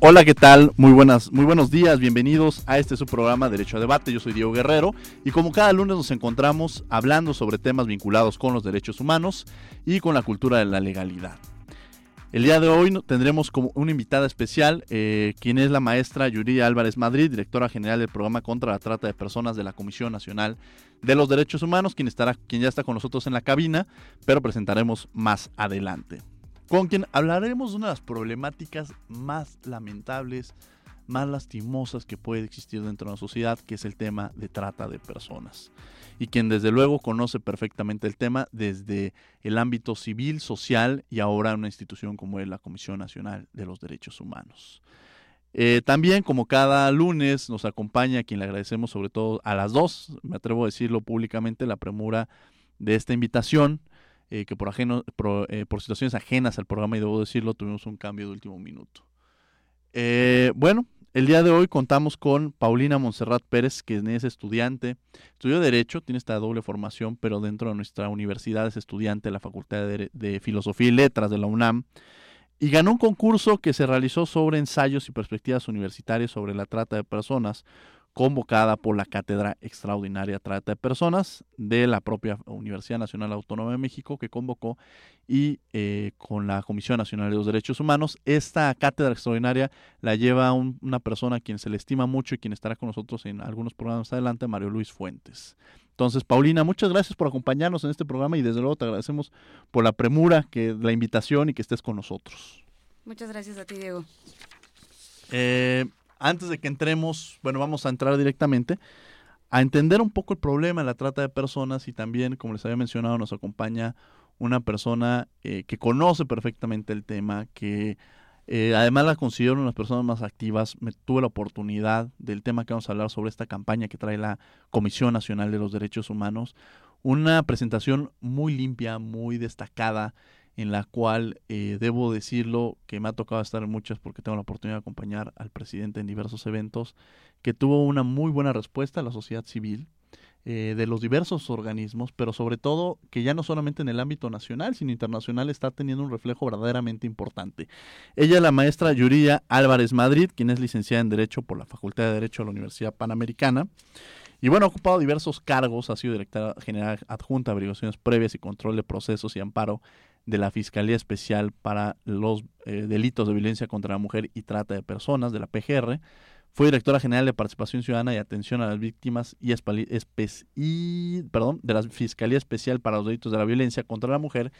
Hola, ¿qué tal? Muy buenas, muy buenos días, bienvenidos a este su programa Derecho a Debate. Yo soy Diego Guerrero y como cada lunes nos encontramos hablando sobre temas vinculados con los derechos humanos y con la cultura de la legalidad. El día de hoy tendremos como una invitada especial, eh, quien es la maestra Yuridia Álvarez Madrid, directora general del programa contra la trata de personas de la Comisión Nacional de los Derechos Humanos, quien estará, quien ya está con nosotros en la cabina, pero presentaremos más adelante con quien hablaremos de una de las problemáticas más lamentables, más lastimosas que puede existir dentro de la sociedad, que es el tema de trata de personas. Y quien desde luego conoce perfectamente el tema desde el ámbito civil, social y ahora una institución como es la Comisión Nacional de los Derechos Humanos. Eh, también, como cada lunes, nos acompaña a quien le agradecemos sobre todo a las dos, me atrevo a decirlo públicamente, la premura de esta invitación, eh, que por, ajeno, eh, por, situaciones ajenas al programa, y debo decirlo, tuvimos un cambio de último minuto. Eh, bueno, el día de hoy contamos con Paulina Monserrat Pérez, que es estudiante, estudió Derecho, tiene esta doble formación, pero dentro de nuestra universidad es estudiante de la Facultad de, de Filosofía y Letras de la UNAM, y ganó un concurso que se realizó sobre ensayos y perspectivas universitarias sobre la trata de personas, convocada por la Cátedra Extraordinaria Trata de Personas de la propia Universidad Nacional Autónoma de México que convocó y eh, con la Comisión Nacional de los Derechos Humanos. Esta cátedra extraordinaria la lleva una persona a quien se le estima mucho y quien estará con nosotros en algunos programas adelante, Mario Luis Fuentes. Entonces, Paulina, muchas gracias por acompañarnos en este programa y desde luego te agradecemos por la premura, que la invitación y que estés con nosotros. Muchas gracias a ti, Diego. Eh, antes de que entremos, bueno, vamos a entrar directamente a entender un poco el problema de la trata de personas y también, como les había mencionado, nos acompaña una persona eh, que conoce perfectamente el tema, que eh, además la considero una de las personas más activas. Me tuve la oportunidad del tema que vamos a hablar sobre esta campaña que trae la Comisión Nacional de los Derechos Humanos. Una presentación muy limpia, muy destacada, en la cual eh, debo decirlo que me ha tocado estar en muchas porque tengo la oportunidad de acompañar al presidente en diversos eventos, que tuvo una muy buena respuesta a la sociedad civil, eh, de los diversos organismos, pero sobre todo que ya no solamente en el ámbito nacional, sino internacional está teniendo un reflejo verdaderamente importante. Ella es la maestra Yuría Álvarez Madrid, quien es licenciada en Derecho por la Facultad de Derecho de la Universidad Panamericana. Y bueno, ha ocupado diversos cargos, ha sido directora general adjunta averiguaciones previas y control de procesos y amparo de la Fiscalía Especial para los eh, Delitos de Violencia contra la Mujer y Trata de Personas, de la PGR. Fue directora general de Participación Ciudadana y Atención a las Víctimas y, y perdón, de la Fiscalía Especial para los Delitos de la Violencia contra la Mujer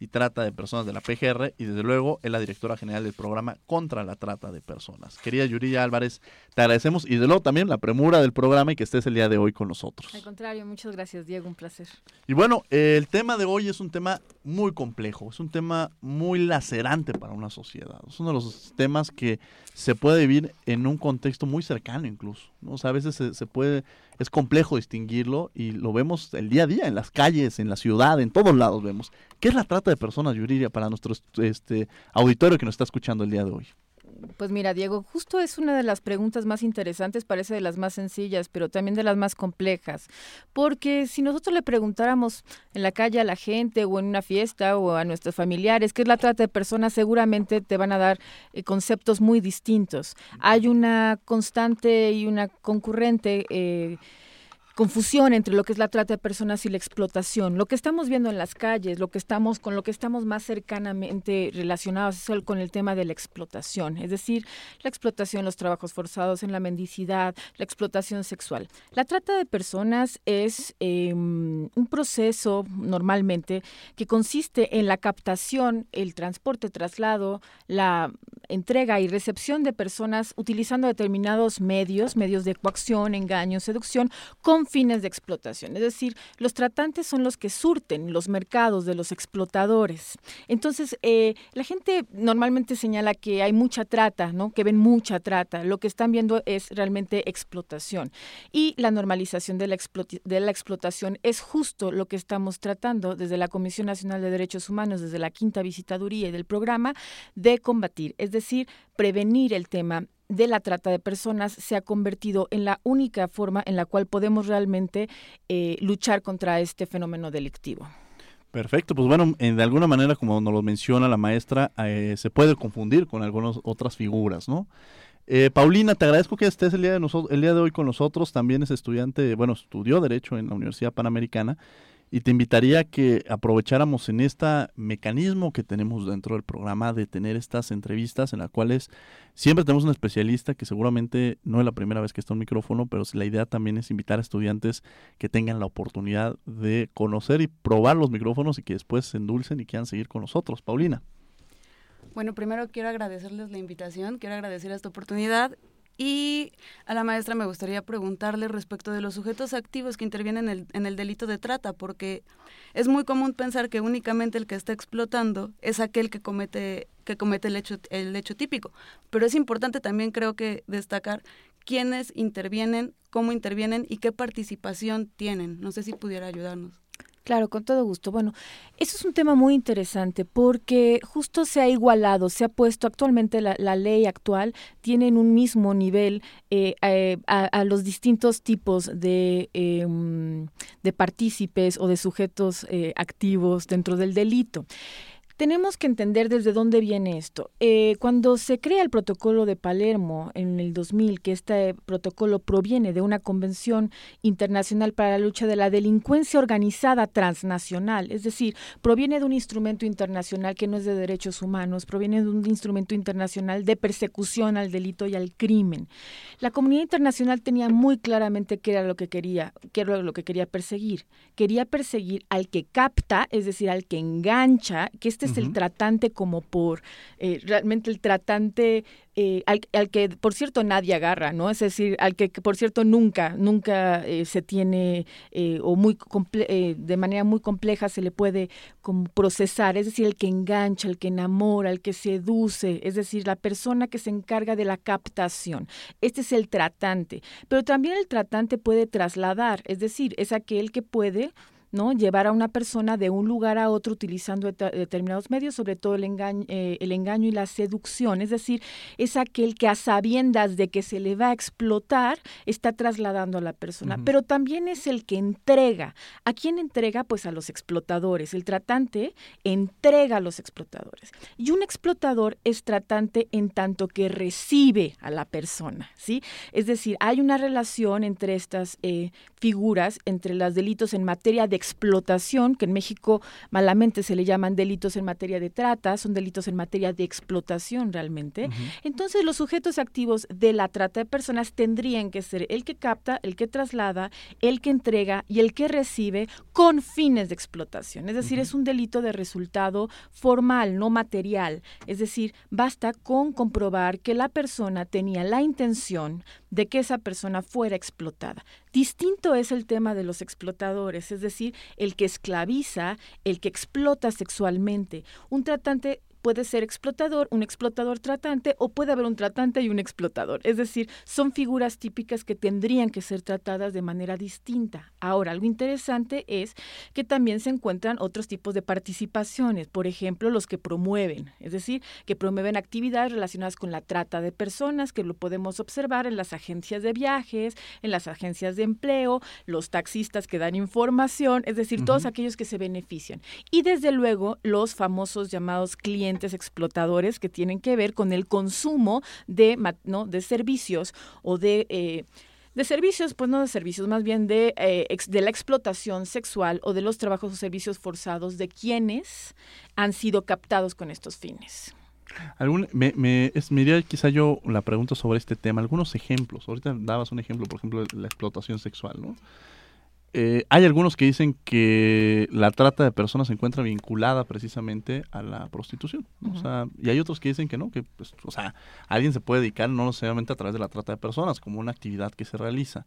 y Trata de Personas de la PGR y desde luego es la directora general del programa contra la trata de personas. Querida Yuriya Álvarez, te agradecemos y desde luego también la premura del programa y que estés el día de hoy con nosotros. Al contrario, muchas gracias Diego, un placer. Y bueno, el tema de hoy es un tema muy complejo, es un tema muy lacerante para una sociedad, es uno de los temas que se puede vivir en un contexto muy cercano incluso, ¿no? o sea, a veces se, se puede es complejo distinguirlo y lo vemos el día a día, en las calles, en la ciudad, en todos lados vemos. ¿Qué es la trata de personas, Yuriria, para nuestro este, auditorio que nos está escuchando el día de hoy? Pues mira, Diego, justo es una de las preguntas más interesantes, parece de las más sencillas, pero también de las más complejas. Porque si nosotros le preguntáramos en la calle a la gente o en una fiesta o a nuestros familiares qué es la trata de personas, seguramente te van a dar eh, conceptos muy distintos. Hay una constante y una concurrente... Eh, confusión entre lo que es la trata de personas y la explotación. Lo que estamos viendo en las calles, lo que estamos con lo que estamos más cercanamente relacionados es con el tema de la explotación, es decir, la explotación, los trabajos forzados en la mendicidad, la explotación sexual. La trata de personas es em, un proceso normalmente que consiste en la captación, el transporte, traslado, la entrega y recepción de personas utilizando determinados medios, medios de coacción, engaño, seducción, con fines de explotación. Es decir, los tratantes son los que surten los mercados de los explotadores. Entonces, eh, la gente normalmente señala que hay mucha trata, ¿no? Que ven mucha trata. Lo que están viendo es realmente explotación. Y la normalización de la, de la explotación es justo lo que estamos tratando desde la Comisión Nacional de Derechos Humanos, desde la quinta visitaduría y del programa, de combatir, es decir, prevenir el tema de la trata de personas se ha convertido en la única forma en la cual podemos realmente eh, luchar contra este fenómeno delictivo. Perfecto, pues bueno, de alguna manera, como nos lo menciona la maestra, eh, se puede confundir con algunas otras figuras, ¿no? Eh, Paulina, te agradezco que estés el día, de el día de hoy con nosotros. También es estudiante, bueno, estudió Derecho en la Universidad Panamericana y te invitaría a que aprovecháramos en este mecanismo que tenemos dentro del programa de tener estas entrevistas en las cuales siempre tenemos un especialista que seguramente no es la primera vez que está en un micrófono, pero la idea también es invitar a estudiantes que tengan la oportunidad de conocer y probar los micrófonos y que después se endulcen y quieran seguir con nosotros. Paulina. Bueno, primero quiero agradecerles la invitación, quiero agradecer esta oportunidad y a la maestra me gustaría preguntarle respecto de los sujetos activos que intervienen en el, en el, delito de trata, porque es muy común pensar que únicamente el que está explotando es aquel que comete, que comete el, hecho, el hecho típico. Pero es importante también creo que destacar quiénes intervienen, cómo intervienen y qué participación tienen. No sé si pudiera ayudarnos. Claro, con todo gusto. Bueno, eso es un tema muy interesante porque justo se ha igualado, se ha puesto actualmente la, ley actual tiene en un mismo nivel eh, eh, a, los distintos tipos de, em, de partícipes o de sujetos eh, activos dentro del delito tenemos que entender desde dónde viene esto. Eh, cuando se crea el protocolo de Palermo en el 2000, que este protocolo proviene de una convención internacional para la lucha de la delincuencia organizada transnacional, es decir, proviene de un instrumento internacional que no es de derechos humanos, proviene de un instrumento internacional de persecución al delito y al crimen. La comunidad internacional tenía muy claramente qué era lo que quería, qué era lo que quería perseguir. Quería perseguir al que capta, es decir, al que engancha, que este es el tratante como por, eh, realmente el tratante eh, al, que, por cierto, nadie agarra, ¿no? Es decir, al que, por cierto, nunca, nunca eh, se tiene o muy de manera muy compleja se le puede como procesar, es decir, el que engancha, el que enamora, el que seduce, es decir, la persona que se encarga de la captación. Este es el tratante, pero también el tratante puede trasladar, es decir, es aquel que puede ¿no? Llevar a una persona de un lugar a otro utilizando determinados medios, sobre todo el engaño, eh, el engaño y la seducción. Es decir, es aquel que a sabiendas de que se le va a explotar, está trasladando a la persona. Pero también es el que entrega. ¿A quién entrega? Pues a los explotadores. El tratante entrega a los explotadores. Y un explotador es tratante en tanto que recibe a la persona, ¿sí? Es decir, hay una relación entre estas eh, figuras, entre los delitos en materia de explotación, que en México malamente se le llaman delitos en materia de trata, son delitos en materia de explotación realmente. Entonces los sujetos activos de la trata de personas tendrían que ser el que capta, el que traslada, el que entrega y el que recibe con fines de explotación. Es decir, es un delito de resultado formal, no material. Es decir, basta con comprobar que la persona tenía la intención de que esa persona fuera explotada. Distinto es el tema de los explotadores, es decir, el que esclaviza, el que explota sexualmente. Un tratante puede ser explotador, un explotador tratante o puede haber un tratante y un explotador. Es decir, son figuras típicas que tendrían que ser tratadas de manera distinta. Ahora, algo interesante es que también se encuentran otros tipos de participaciones, por ejemplo, los que promueven, es decir, que promueven actividades relacionadas con la trata de personas, que lo podemos observar en las agencias de viajes, en las agencias de empleo, los taxistas que dan información, es decir, todos aquellos que se benefician. Y desde luego, los famosos llamados clientes explotadores que tienen que ver con el consumo de, ¿no? de servicios o de... Eh, de servicios, pues no de servicios, más bien de, eh, de la explotación sexual o de los trabajos o servicios forzados de quienes han sido captados con estos fines. Algún, me, me, es, me quizá yo la pregunta sobre este tema, algunos ejemplos. Ahorita dabas un ejemplo, por ejemplo, de la explotación sexual, ¿no? Eh, hay algunos que dicen que la trata de personas se encuentra vinculada precisamente a la prostitución. o sea, y hay otros que dicen que no, que pues, o sea, alguien se puede dedicar no necesariamente a través de la trata de personas, como una actividad que se realiza.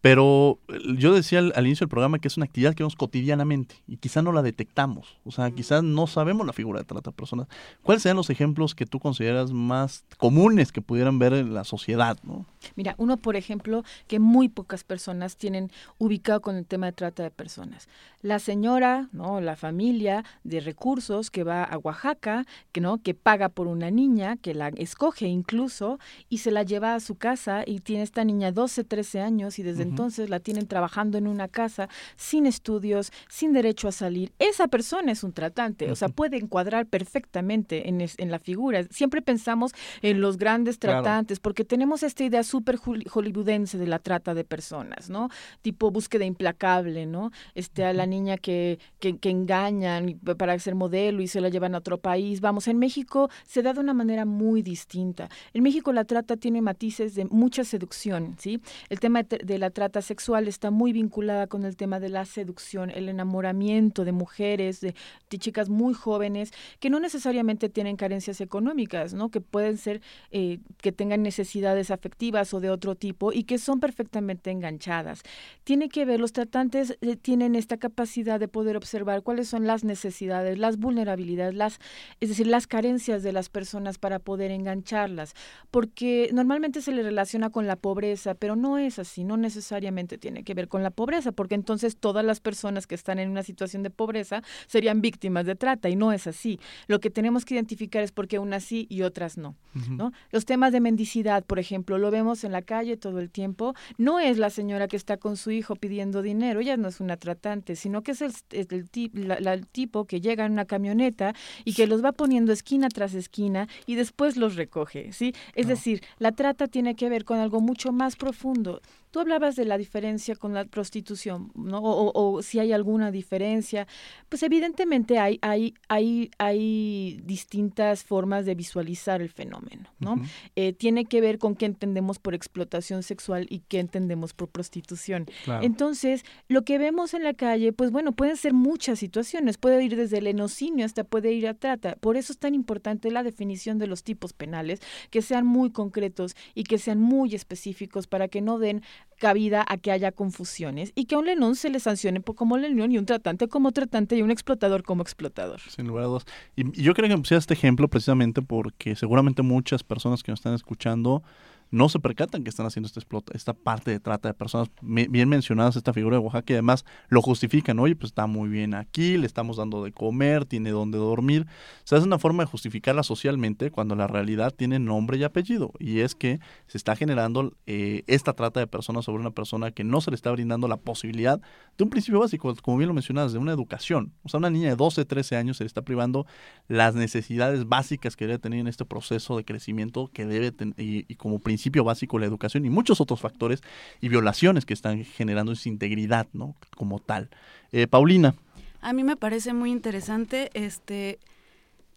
Pero eh, yo decía al, al, inicio del programa que es una actividad que vemos cotidianamente y quizá no la detectamos. O sea, quizás no sabemos la figura de trata de personas. ¿Cuáles serían los ejemplos que tú consideras más comunes que pudieran ver en la sociedad? ¿no? Mira, uno, por ejemplo, que muy pocas personas tienen ubicado con el tema de trata de personas. La señora, ¿no? La familia de recursos que va a Oaxaca, que, ¿no? que paga por una niña, que la escoge incluso, y se la lleva a su casa y tiene esta niña 12, 13 años y desde entonces la tienen trabajando en una casa sin estudios, sin derecho a salir. Esa persona es un tratante, o sea, puede encuadrar perfectamente en, en, la figura. Siempre pensamos en los grandes tratantes claro. porque tenemos esta idea súper hollywoodense de la trata de personas, ¿no? Tipo búsqueda implacable, ¿no? Este, a la niña que, que, que engañan para ser modelo y se la llevan a otro país. Vamos, en México se da de una manera muy distinta. En México la trata tiene matices de mucha seducción, ¿sí? El tema de la trata sexual está muy vinculada con el tema de la seducción, el enamoramiento de mujeres, de, chicas muy jóvenes que no necesariamente tienen carencias económicas. Que pueden ser, eh, que tengan necesidades afectivas o de otro tipo y que son perfectamente enganchadas. Tiene que ver, los tratantes eh, tienen esta capacidad de poder observar cuáles son las necesidades, las vulnerabilidades, es decir, las carencias de las personas para poder engancharlas, porque normalmente se le relaciona con la pobreza, pero no es así, no necesariamente tiene que ver con la pobreza, porque entonces todas las personas que están en una situación de pobreza serían víctimas de trata y no es así. Lo que tenemos que identificar es por qué unas sí y otras no, uh -huh. ¿no? Los temas de mendicidad, por ejemplo, lo vemos en la calle todo el tiempo, no es la señora que está con su hijo pidiendo dinero, ella no es una tratante, sino que es el, el, el, la, la, el tipo que llega en una camioneta y que los va poniendo esquina tras esquina y después los recoge, ¿sí? Es no. decir, la trata tiene que ver con algo mucho más profundo. Tú hablabas de la diferencia con la prostitución, ¿no? O, o, o, si hay alguna diferencia. Pues evidentemente hay, hay, hay, hay distintas formas de visualizar el fenómeno, ¿no? Uh -huh. eh, tiene que ver con qué entendemos por explotación sexual y qué entendemos por prostitución. Claro. Entonces, lo que vemos en la calle, pues bueno, pueden ser muchas situaciones. Puede ir desde el enocinio hasta puede ir a trata. Por eso es tan importante la definición de los tipos penales, que sean muy concretos y que sean muy específicos para que no den cabida a que haya confusiones y que a un lenón se le sancione como lenón y un tratante como tratante y un explotador como explotador. Sin lugar a dudas. Y, y yo creo que puse este ejemplo precisamente porque seguramente muchas personas que nos están escuchando no se percatan que están haciendo esta, explota, esta parte de trata de personas. Bien mencionadas esta figura de Oaxaca y además lo justifican. Oye, pues está muy bien aquí, le estamos dando de comer, tiene donde dormir. O sea, es una forma de justificarla socialmente cuando la realidad tiene nombre y apellido. Y es que se está generando eh, esta trata de personas sobre una persona que no se le está brindando la posibilidad de un principio básico, como bien lo mencionabas, de una educación. O sea, una niña de 12, 13 años se le está privando las necesidades básicas que debe tener en este proceso de crecimiento que debe tener y, y como principio principio básico la educación y muchos otros factores y violaciones que están generando esa integridad, ¿no? Como tal. Eh, Paulina. A mí me parece muy interesante este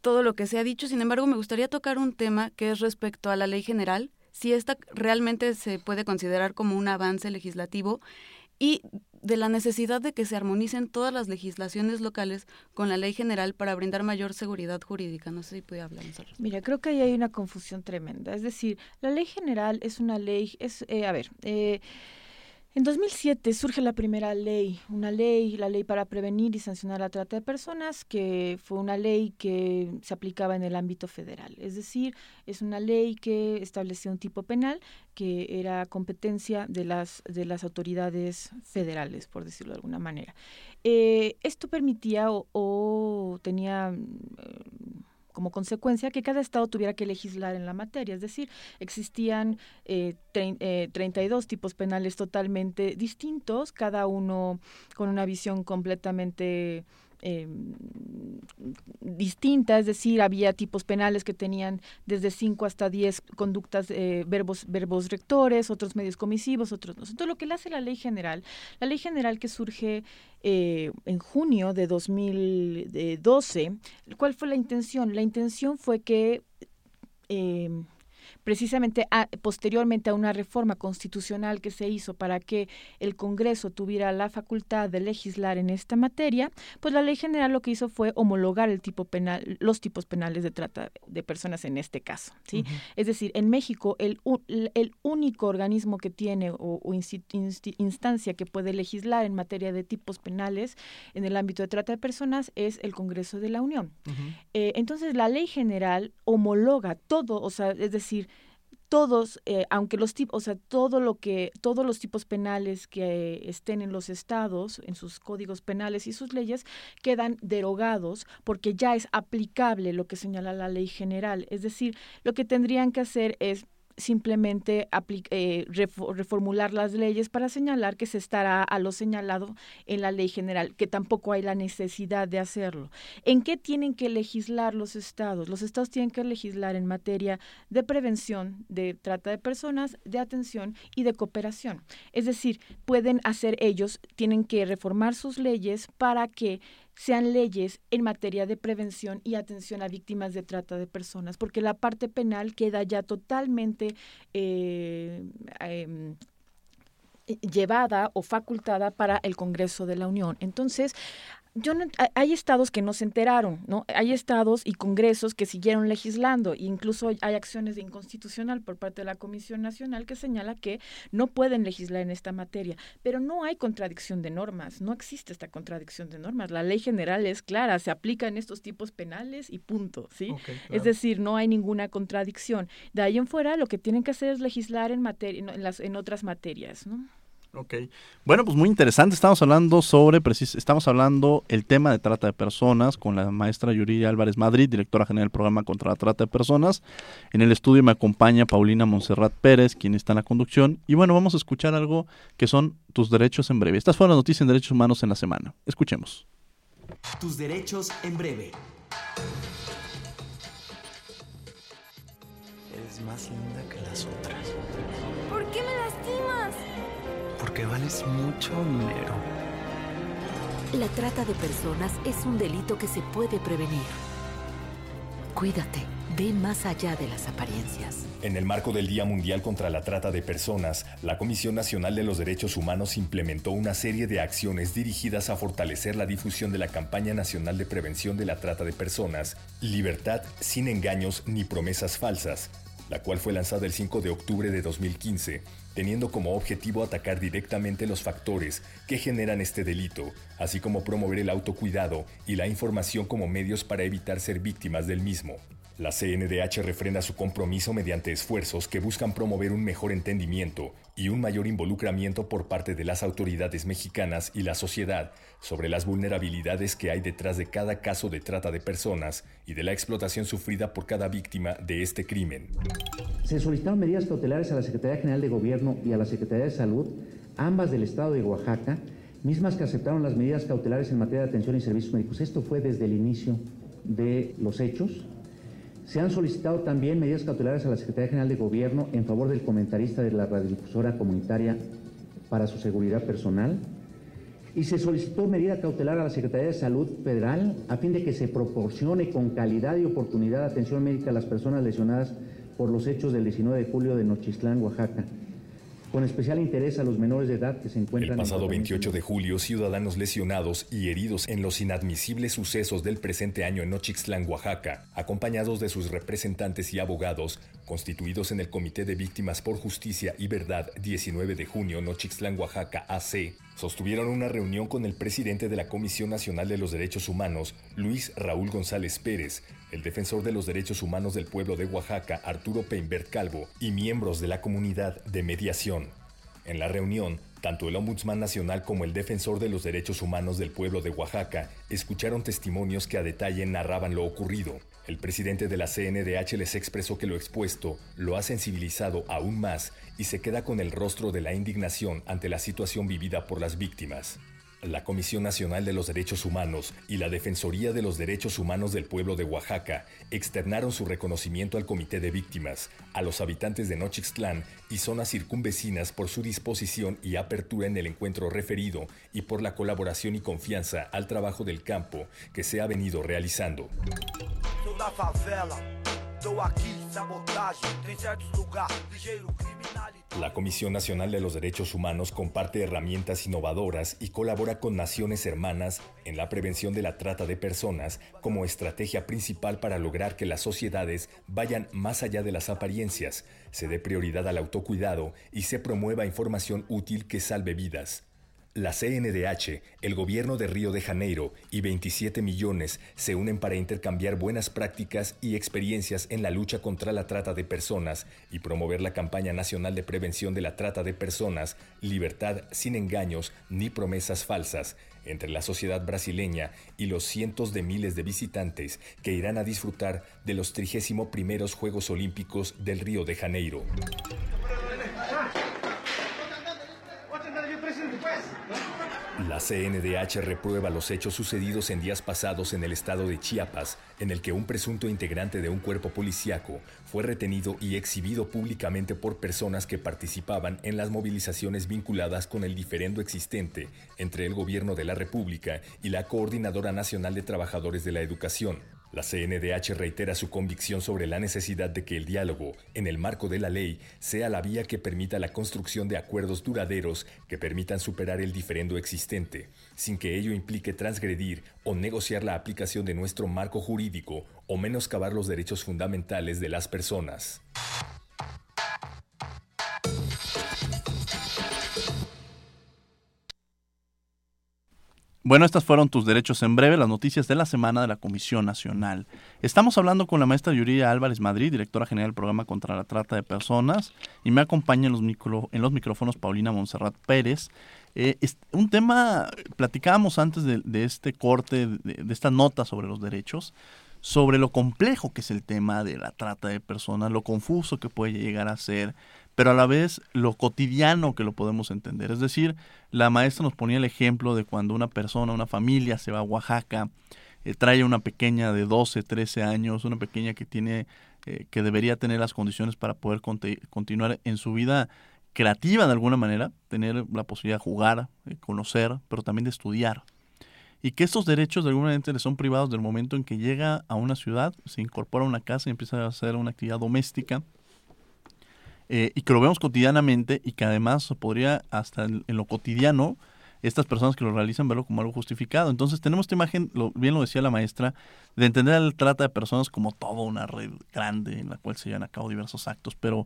todo lo que se ha dicho, sin embargo, me gustaría tocar un tema que es respecto a la ley general, si esta realmente se puede considerar como un avance legislativo y de la necesidad de que se armonicen todas las legislaciones locales con la ley general para brindar mayor seguridad jurídica. No sé si puede hablar. Mira, creo que ahí hay una confusión tremenda. Es decir, la ley general es una ley, es, eh, a ver, eh, en 2007 surge la primera ley, una ley, la ley para prevenir y sancionar la trata de personas, que fue una ley que se aplicaba en el ámbito federal. Es decir, es una ley que establecía un tipo penal que era competencia de las, de las autoridades federales, por decirlo de alguna manera. Eh, esto permitía o, tenía... Eh, como consecuencia que cada estado tuviera que legislar en la materia. Es decir, existían eh, eh, 32 tipos penales totalmente distintos, cada uno con una visión completamente eh, distinta, es decir, había tipos penales que tenían desde 5 hasta 10 conductas, eh, verbos, verbos rectores, otros medios comisivos, otros no. Entonces, lo que le hace la ley general, la ley general que surge eh, en junio de 2012, ¿cuál fue la intención? La intención fue que precisamente posteriormente a una reforma constitucional que se hizo para que el Congreso tuviera la facultad de legislar en esta materia, pues la ley general lo que hizo fue homologar el tipo penal, los tipos penales de trata de personas en este caso. ¿sí? Es decir, en México el, el único organismo que tiene o, instancia que puede legislar en materia de tipos penales en el ámbito de trata de personas es el Congreso de la Unión. Eh, entonces la ley general homologa todo, o sea, es decir, todos, eh, aunque los tipos, o sea, todo lo que, todos los tipos penales que estén en los estados, en sus códigos penales y sus leyes, quedan derogados porque ya es aplicable lo que señala la ley general. Es decir, lo que tendrían que hacer es simplemente eh, reformular las leyes para señalar que se estará a lo señalado en la ley general, que tampoco hay la necesidad de hacerlo. ¿En qué tienen que legislar los estados? Los estados tienen que legislar en materia de prevención, de trata de personas, de atención y de cooperación. Es decir, pueden hacer ellos, tienen que reformar sus leyes para que sean leyes en materia de prevención y atención a víctimas de trata de personas, porque la parte penal queda ya totalmente eh, em, llevada o facultada para el Congreso de la Unión. Entonces, yo hay estados que no se enteraron, ¿no? Hay estados y congresos que siguieron legislando, e incluso hay acciones de inconstitucional por parte de la Comisión Nacional que señala que no pueden legislar en esta materia, pero no hay contradicción de normas, no existe esta contradicción de normas. La ley general es clara, se aplica en estos tipos penales y punto, ¿sí? Es decir, no hay ninguna contradicción. De ahí en fuera lo que tienen que hacer es legislar en materia en, las, en otras materias, ¿no? Ok. Bueno, pues muy interesante. Estamos hablando sobre, estamos hablando el tema de trata de personas con la maestra Yuri Álvarez Madrid, directora general del programa contra la trata de personas. En el estudio me acompaña Paulina Monserrat Pérez, quien está en la conducción. Y bueno, vamos a escuchar algo que son tus derechos en breve. Estas fueron las noticias en derechos humanos en la semana. Escuchemos. Tus derechos en breve. Eres más linda que las otras. Porque vales mucho dinero. La trata de personas es un delito que se puede prevenir. Cuídate, ve más allá de las apariencias. En el marco del Día Mundial contra la Trata de Personas, la Comisión Nacional de los Derechos Humanos implementó una serie de acciones dirigidas a fortalecer la difusión de la campaña nacional de prevención de la trata de personas, Libertad sin engaños ni promesas falsas, la cual fue lanzada el 5 de octubre de 2015 teniendo como objetivo atacar directamente los factores que generan este delito, así como promover el autocuidado y la información como medios para evitar ser víctimas del mismo. La CNDH refrenda su compromiso mediante esfuerzos que buscan promover un mejor entendimiento y un mayor involucramiento por parte de las autoridades mexicanas y la sociedad sobre las vulnerabilidades que hay detrás de cada caso de trata de personas y de la explotación sufrida por cada víctima de este crimen. Se solicitaron medidas cautelares a la Secretaría General de Gobierno y a la Secretaría de Salud, ambas del Estado de Oaxaca, mismas que aceptaron las medidas cautelares en materia de atención y servicios médicos. Esto fue desde el inicio de los hechos se han solicitado también medidas cautelares a la Secretaría General de Gobierno en favor del comentarista de la radiodifusora comunitaria para su seguridad personal. Y se solicitó medida cautelar a la Secretaría de Salud Federal a fin de que se proporcione con calidad y oportunidad atención médica a las personas lesionadas por los hechos del 19 de julio de Nochistlán, Oaxaca con especial interés a los menores de edad que se encuentran... El pasado 28 de julio, ciudadanos lesionados y heridos en los inadmisibles sucesos del presente año en Nochixtlán, Oaxaca, acompañados de sus representantes y abogados, constituidos en el Comité de Víctimas por Justicia y Verdad 19 de junio, Nochixtlán, Oaxaca, AC, sostuvieron una reunión con el presidente de la Comisión Nacional de los Derechos Humanos, Luis Raúl González Pérez, el defensor de los derechos humanos del pueblo de Oaxaca, Arturo Peinbert Calvo, y miembros de la comunidad de mediación. En la reunión, tanto el Ombudsman Nacional como el defensor de los derechos humanos del pueblo de Oaxaca escucharon testimonios que a detalle narraban lo ocurrido. El presidente de la CNDH les expresó que lo expuesto lo ha sensibilizado aún más y se queda con el rostro de la indignación ante la situación vivida por las víctimas. La Comisión Nacional de los Derechos Humanos y la Defensoría de los Derechos Humanos del Pueblo de Oaxaca externaron su reconocimiento al Comité de Víctimas, a los habitantes de Nochixtlán y zonas circunvecinas por su disposición y apertura en el encuentro referido y por la colaboración y confianza al trabajo del campo que se ha venido realizando. La Comisión Nacional de los Derechos Humanos comparte herramientas innovadoras y colabora con naciones hermanas en la prevención de la trata de personas como estrategia principal para lograr que las sociedades vayan más allá de las apariencias, se dé prioridad al autocuidado y se promueva información útil que salve vidas. La CNDH, el gobierno de Río de Janeiro y 27 millones se unen para intercambiar buenas prácticas y experiencias en la lucha contra la trata de personas y promover la campaña nacional de prevención de la trata de personas, libertad sin engaños ni promesas falsas, entre la sociedad brasileña y los cientos de miles de visitantes que irán a disfrutar de los 31 primeros Juegos Olímpicos del Río de Janeiro. La CNDH reprueba los hechos sucedidos en días pasados en el estado de Chiapas, en el que un presunto integrante de un cuerpo policiaco fue retenido y exhibido públicamente por personas que participaban en las movilizaciones vinculadas con el diferendo existente entre el gobierno de la República y la Coordinadora Nacional de Trabajadores de la Educación. La CNDH reitera su convicción sobre la necesidad de que el diálogo, en el marco de la ley, sea la vía que permita la construcción de acuerdos duraderos que permitan superar el diferendo existente, sin que ello implique transgredir o negociar la aplicación de nuestro marco jurídico o menoscabar los derechos fundamentales de las personas. Bueno, estas fueron tus derechos en breve, las noticias de la semana de la Comisión Nacional. Estamos hablando con la maestra Yuridia Álvarez Madrid, directora general del programa contra la trata de personas, y me acompaña en los, micro, en los micrófonos Paulina Monserrat Pérez. Eh, un tema, platicábamos antes de, de este corte, de, de esta nota sobre los derechos, sobre lo complejo que es el tema de la trata de personas, lo confuso que puede llegar a ser, pero a la vez lo cotidiano que lo podemos entender. Es decir, la maestra nos ponía el ejemplo de cuando una persona, una familia se va a Oaxaca, eh, trae una pequeña de 12, 13 años, una pequeña que tiene, eh, que debería tener las condiciones para poder continuar en su vida creativa de alguna manera, tener la posibilidad de jugar, de conocer, pero también de estudiar. Y que estos derechos de alguna manera le son privados del momento en que llega a una ciudad, se incorpora a una casa y empieza a hacer una actividad doméstica, eh, y que lo vemos cotidianamente y que además podría hasta en, lo cotidiano estas personas que lo realizan verlo como algo justificado. Entonces tenemos esta imagen, lo, bien lo decía la maestra, de entender el trata de personas como toda una red grande en la cual se llevan a cabo diversos actos, pero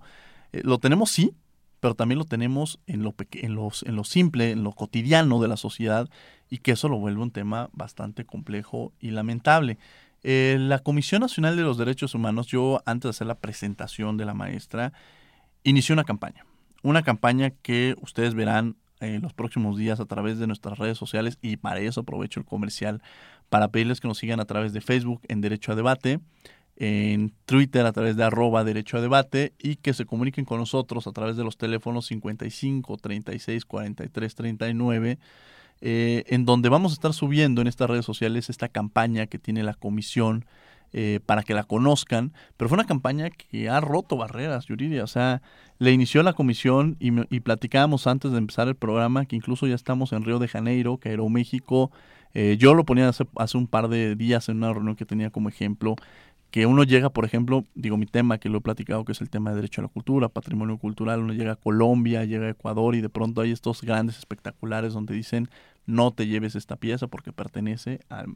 eh, lo tenemos sí, pero también lo tenemos en lo, en, los, en lo simple, en lo cotidiano de la sociedad y que eso lo vuelve un tema bastante complejo y lamentable. Eh, la Comisión Nacional de los Derechos Humanos, yo antes de hacer la presentación de la maestra, inició una campaña. Una campaña que ustedes verán en eh, los próximos días a través de nuestras redes sociales y para eso aprovecho el comercial para pedirles que nos sigan a través de Facebook en Derecho a Debate, en Twitter a través de arroba Derecho a Debate y que se comuniquen con nosotros a través de los teléfonos 55 36 43 39 en donde vamos a estar subiendo en estas redes sociales esta campaña que tiene la comisión eh, para que la conozcan, pero fue una campaña que ha roto barreras, Yuridia, o sea, le inició la comisión y, y platicábamos antes de empezar el programa que incluso ya estamos en Río de Janeiro, que México, eh, yo lo ponía hace, hace un par de días en una reunión que tenía como ejemplo, que uno llega, por ejemplo, digo mi tema que lo he platicado, que es el tema de derecho a la cultura, patrimonio cultural, uno llega a Colombia, llega a Ecuador y de pronto hay estos grandes espectaculares donde dicen no te lleves esta pieza porque pertenece al,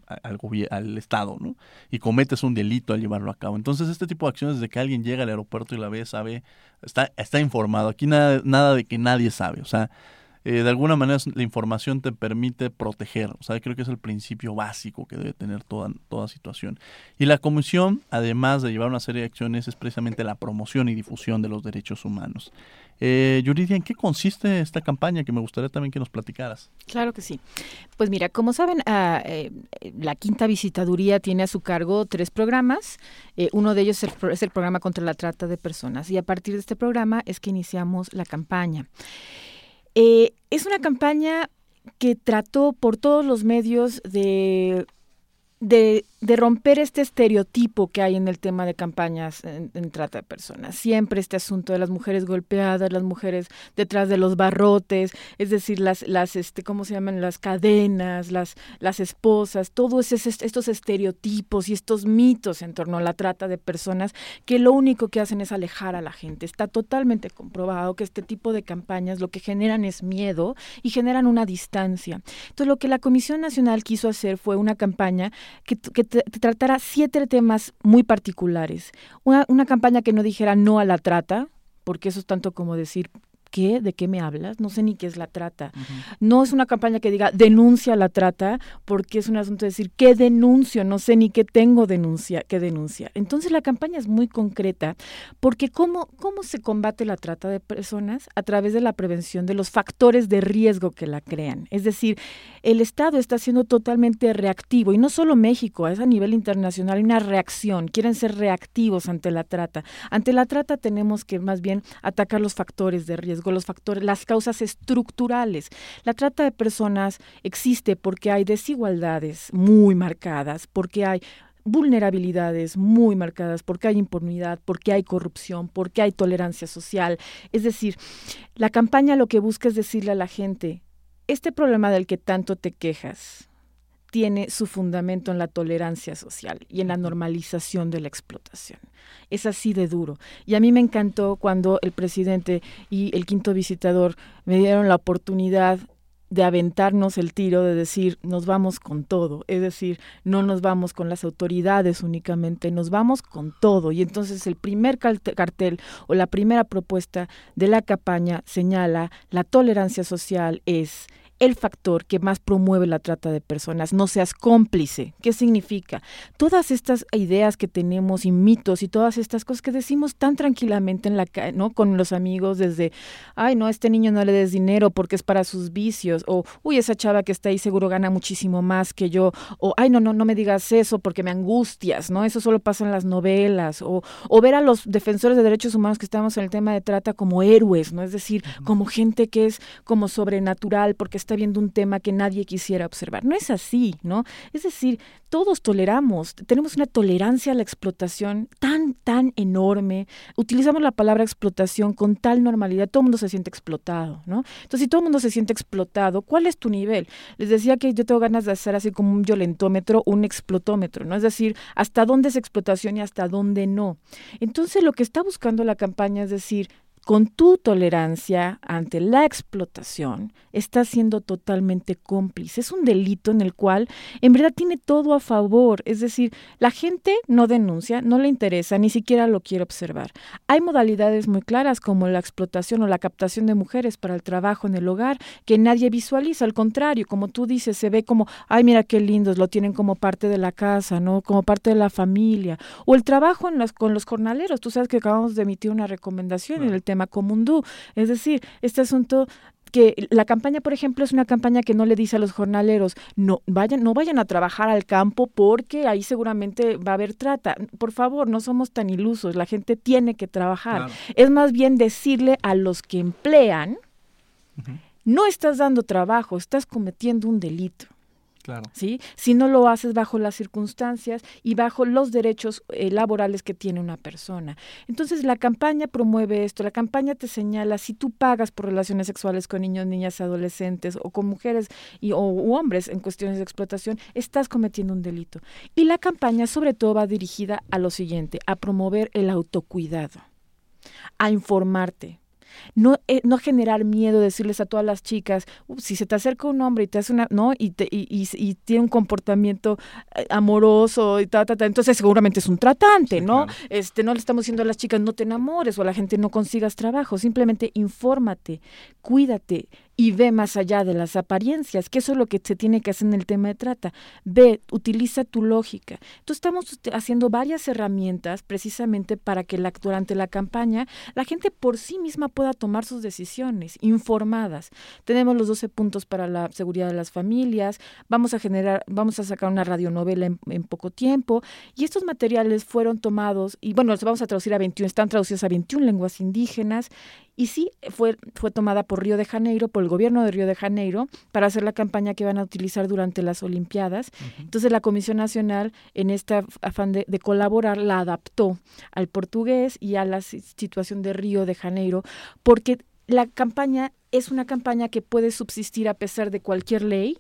al, Estado, ¿no? Y cometes un delito al llevarlo a cabo. Entonces, este tipo de acciones de que alguien llega al aeropuerto y la ve, sabe, está, está informado. Aquí nada, nada de que nadie sabe. O sea, eh, de alguna manera la información te permite proteger. O sea, creo que es el principio básico que debe tener toda, toda situación. Y la comisión, además de llevar una serie de acciones, es precisamente la promoción y difusión de los derechos humanos. Eh, Yuridia, ¿en qué consiste esta campaña que me gustaría también que nos platicaras? Claro que sí. Pues mira, como saben, eh, la quinta visitaduría tiene a su cargo tres programas. Eh, uno de ellos es el programa contra la trata de personas y a partir de este programa es que iniciamos la campaña. Eh, es una campaña que trató por todos los medios de, de de romper este estereotipo que hay en el tema de campañas en, trata de personas. Siempre este asunto de las mujeres golpeadas, las mujeres detrás de los barrotes, es decir, las, las este, ¿cómo se llaman? Las cadenas, las, las esposas, todos estos estereotipos y estos mitos en torno a la trata de personas que lo único que hacen es alejar a la gente. Está totalmente comprobado que este tipo de campañas lo que generan es miedo y generan una distancia. Entonces, lo que la Comisión Nacional quiso hacer fue una campaña que, que tratara siete temas muy particulares. Una, una campaña que no dijera no a la trata, porque eso es tanto como decir ¿qué? ¿De qué me hablas? No sé ni qué es la trata. No es una campaña que diga denuncia la trata, porque es un asunto de decir qué denuncio, no sé ni qué tengo denuncia, qué denuncia. Entonces la campaña es muy concreta, porque ¿cómo, cómo se combate la trata de personas? A través de la prevención de los factores de riesgo que la crean. Es decir, el Estado está siendo totalmente reactivo, y no solo México, es a nivel internacional, hay una reacción, quieren ser reactivos ante la trata. Ante la trata tenemos que más bien atacar los factores de riesgo los factores, las causas estructurales. La trata de personas existe porque hay desigualdades muy marcadas, porque hay vulnerabilidades muy marcadas, porque hay impunidad, porque hay corrupción, porque hay tolerancia social. Es decir, la campaña lo que busca es decirle a la gente, este problema del que tanto te quejas, tiene su fundamento en la tolerancia social y en la normalización de la explotación. Es así de duro. Y a mí me encantó cuando el presidente y el quinto visitador me dieron la oportunidad de aventarnos el tiro, de decir, nos vamos con todo, es decir, no nos vamos con las autoridades únicamente, nos vamos con todo. Y entonces el primer cartel o la primera propuesta de la campaña señala, la tolerancia social es el factor que más promueve la trata de personas. No seas cómplice. ¿Qué significa? Todas estas ideas que tenemos y mitos y todas estas cosas que decimos tan tranquilamente en la ¿no? Con los amigos desde, ay, no, a este niño no le des dinero porque es para sus vicios o, uy, esa chava que está ahí seguro gana muchísimo más que yo o, ay, no, no, no me digas eso porque me angustias, ¿no? Eso solo pasa en las novelas o, o ver a los defensores de derechos humanos que estamos en el tema de trata como héroes, ¿no? Es decir, como gente que es como sobrenatural porque está viendo un tema que nadie quisiera observar. No es así, ¿no? Es decir, todos toleramos, tenemos una tolerancia a la explotación tan, tan enorme. Utilizamos la palabra explotación con tal normalidad, todo el mundo se siente explotado, ¿no? Entonces, si todo el mundo se siente explotado, ¿cuál es tu nivel? Les decía que yo tengo ganas de hacer así como un violentómetro, un explotómetro, ¿no? Es decir, hasta dónde es explotación y hasta dónde no. Entonces, lo que está buscando la campaña es decir, con tu tolerancia ante la explotación, estás siendo totalmente cómplice. Es un delito en el cual en verdad tiene todo a favor. Es decir, la gente no denuncia, no le interesa, ni siquiera lo quiere observar. Hay modalidades muy claras como la explotación o la captación de mujeres para el trabajo en el hogar que nadie visualiza. Al contrario, como tú dices, se ve como, ay, mira qué lindos, lo tienen como parte de la casa, ¿no? Como parte de la familia. O el trabajo en con los jornaleros. Tú sabes que acabamos de emitir una recomendación en el tema comundú. Es decir, este asunto que la campaña, por ejemplo, es una campaña que no le dice a los jornaleros, no vayan, no vayan a trabajar al campo porque ahí seguramente va a haber trata. Por favor, no somos tan ilusos, la gente tiene que trabajar. Es más bien decirle a los que emplean, no estás dando trabajo, estás cometiendo un delito. ¿Sí? Si no lo haces bajo las circunstancias y bajo los derechos eh, laborales que tiene una persona. Entonces la campaña promueve esto, la campaña te señala si tú pagas por relaciones sexuales con niños, niñas, adolescentes o con mujeres y, o hombres en cuestiones de explotación, estás cometiendo un delito. Y la campaña sobre todo va dirigida a lo siguiente, a promover el autocuidado, a informarte, no, eh, no generar miedo, decirles a todas las chicas, si se te acerca un hombre y te hace una, ¿no? Y, te, y, y, tiene un comportamiento eh, amoroso y ta, ta, ta, entonces seguramente es un tratante, ¿no? Este, no le estamos diciendo a las chicas no te enamores o a la gente no consigas trabajo, simplemente infórmate, cuídate, y ve más allá de las apariencias, que eso es lo que se tiene que hacer en el tema de trata. Ve, utiliza tu lógica. Entonces estamos haciendo varias herramientas precisamente para que durante la campaña la gente por sí misma pueda tomar sus decisiones informadas. Tenemos los 12 puntos para la seguridad de las familias, vamos a generar, vamos a sacar una radionovela en, en poco tiempo y estos materiales fueron tomados y bueno, los vamos a traducir a 21, están traducidos a 21 lenguas indígenas Y sí, fue, fue tomada por Río de Janeiro, por el gobierno de Río de Janeiro, para hacer la campaña que van a utilizar durante las Olimpiadas. Entonces la Comisión Nacional, en este afán de, de, colaborar, la adaptó al portugués y a la situación de Río de Janeiro, porque la campaña es una campaña que puede subsistir a pesar de cualquier ley,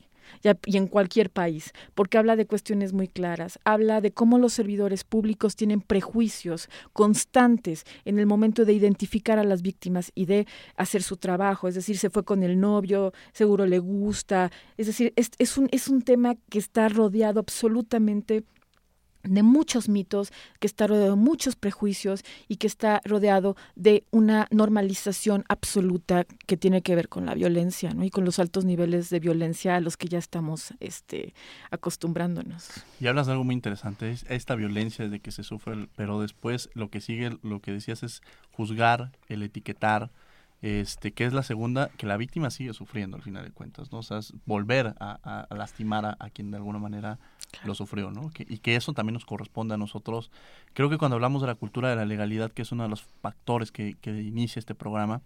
y en cualquier país, porque habla de cuestiones muy claras, habla de cómo los servidores públicos tienen prejuicios constantes en el momento de identificar a las víctimas y de hacer su trabajo, es decir, se fue con el novio, seguro le gusta, es decir, es, es un, es un tema que está rodeado absolutamente de muchos mitos, que está rodeado de muchos prejuicios y que está rodeado de una normalización absoluta que tiene que ver con la violencia, ¿no? Y con los altos niveles de violencia a los que ya estamos este, acostumbrándonos. Y hablas de algo muy interesante, es esta violencia de que se sufre, pero después lo que sigue, lo que decías es juzgar, el etiquetar, este, que es la segunda, que la víctima sigue sufriendo al final de cuentas, ¿no? O sea, es volver a, lastimar a, quien de alguna manera lo sufrió, ¿no? y que eso también nos corresponde a nosotros. Creo que cuando hablamos de la cultura de la legalidad, que es uno de los factores que, que inicia este programa,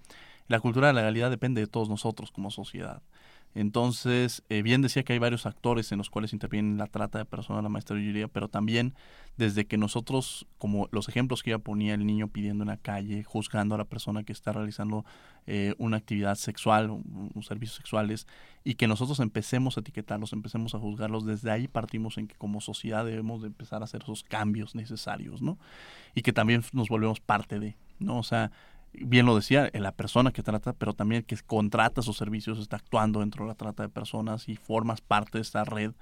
la cultura de la legalidad depende de todos nosotros como sociedad. Entonces, eh, bien decía que hay varios actores en los cuales interviene la trata de personas, la maestra diría, pero también desde que nosotros, como los ejemplos que ella ponía, el niño pidiendo en la calle, juzgando a la persona que está realizando eh, una actividad sexual, un, servicios sexuales, y que nosotros empecemos a etiquetarlos, empecemos a juzgarlos, desde ahí partimos en que como sociedad debemos de empezar a hacer esos cambios necesarios, ¿no? Y que también nos volvemos parte de, ¿no? O sea, bien lo decía, la persona que trata, pero también que contrata sus servicios, está actuando dentro de la trata de personas y formas parte de esta red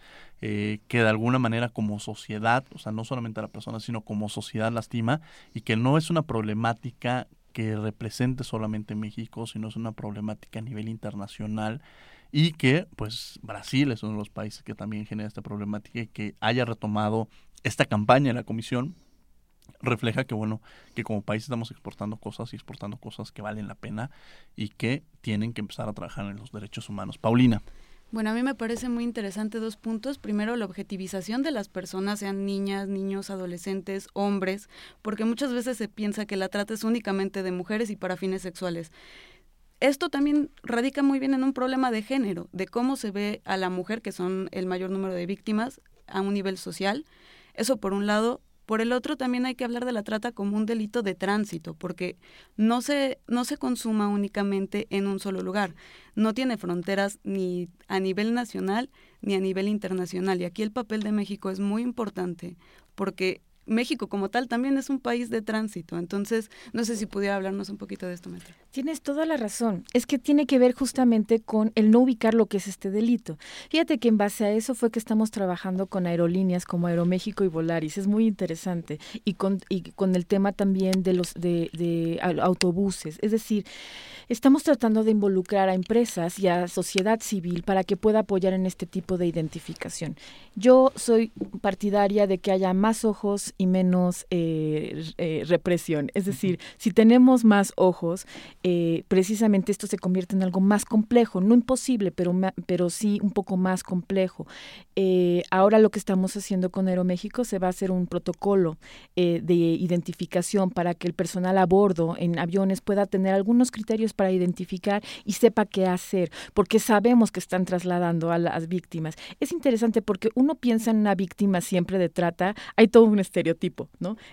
eh, que de alguna manera como sociedad, o sea, no solamente a la persona, sino como sociedad lastima y que no es una problemática que represente solamente México, sino es una problemática a nivel internacional y que pues Brasil es uno de los países que también genera esta problemática y que haya retomado esta campaña en la comisión refleja que bueno que como país estamos exportando cosas y exportando cosas que valen la pena y que tienen que empezar a trabajar en los derechos humanos. Paulina. Bueno, a mí me parece muy interesante dos puntos. Primero, la objetivización de las personas, sean niñas, niños, adolescentes, hombres, porque muchas veces se piensa que la trata es únicamente de mujeres y para fines sexuales. Esto también radica muy bien en un problema de género, de cómo se ve a la mujer, que son el mayor número de víctimas, a un nivel social. Eso por un lado, por el otro, también hay que hablar de la trata como un delito de tránsito, porque no se, no se consuma únicamente en un solo lugar. No tiene fronteras ni a nivel nacional ni a nivel internacional. Y aquí el papel de México es muy importante, porque México como tal también es un país de tránsito. Entonces, no sé si pudiera hablarnos un poquito de esto, maestra. Tienes toda la razón. Es que tiene que ver justamente con el no ubicar lo que es este delito. Fíjate que en base a eso fue que estamos trabajando con aerolíneas como Aeroméxico y Volaris. Es muy interesante. Y con, y con el tema también de los de, de autobuses. Es decir, estamos tratando de involucrar a empresas y a sociedad civil para que pueda apoyar en este tipo de identificación. Yo soy partidaria de que haya más ojos y menos eh, eh, represión. Es decir, si tenemos más ojos, eh, precisamente esto se convierte en algo más complejo, no imposible, pero, pero sí un poco más complejo. ahora lo que estamos haciendo con Aeroméxico se va a hacer un protocolo de identificación para que el personal a bordo en aviones pueda tener algunos criterios para identificar y sepa qué hacer, porque sabemos que están trasladando a las víctimas. Es interesante porque uno piensa en una víctima siempre de trata, hay todo un estereotipo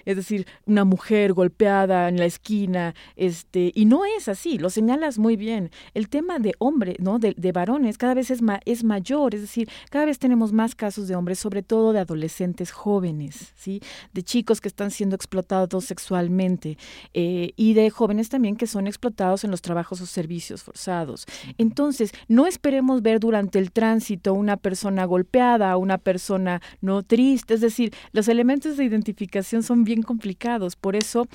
Es decir, una mujer golpeada en la esquina, este, y no es así, lo señalas muy bien. El tema de hombre, ¿no? De, varones cada vez es, es mayor, es decir, cada vez tenemos más casos de hombres, sobre todo de adolescentes jóvenes, ¿sí? De chicos que están siendo explotados sexualmente eh, y de jóvenes también que son explotados en los trabajos o servicios forzados. Entonces, no esperemos ver durante el tránsito una persona golpeada, una persona no triste, es decir, los elementos de identidad identificación son bien complicados. Por eso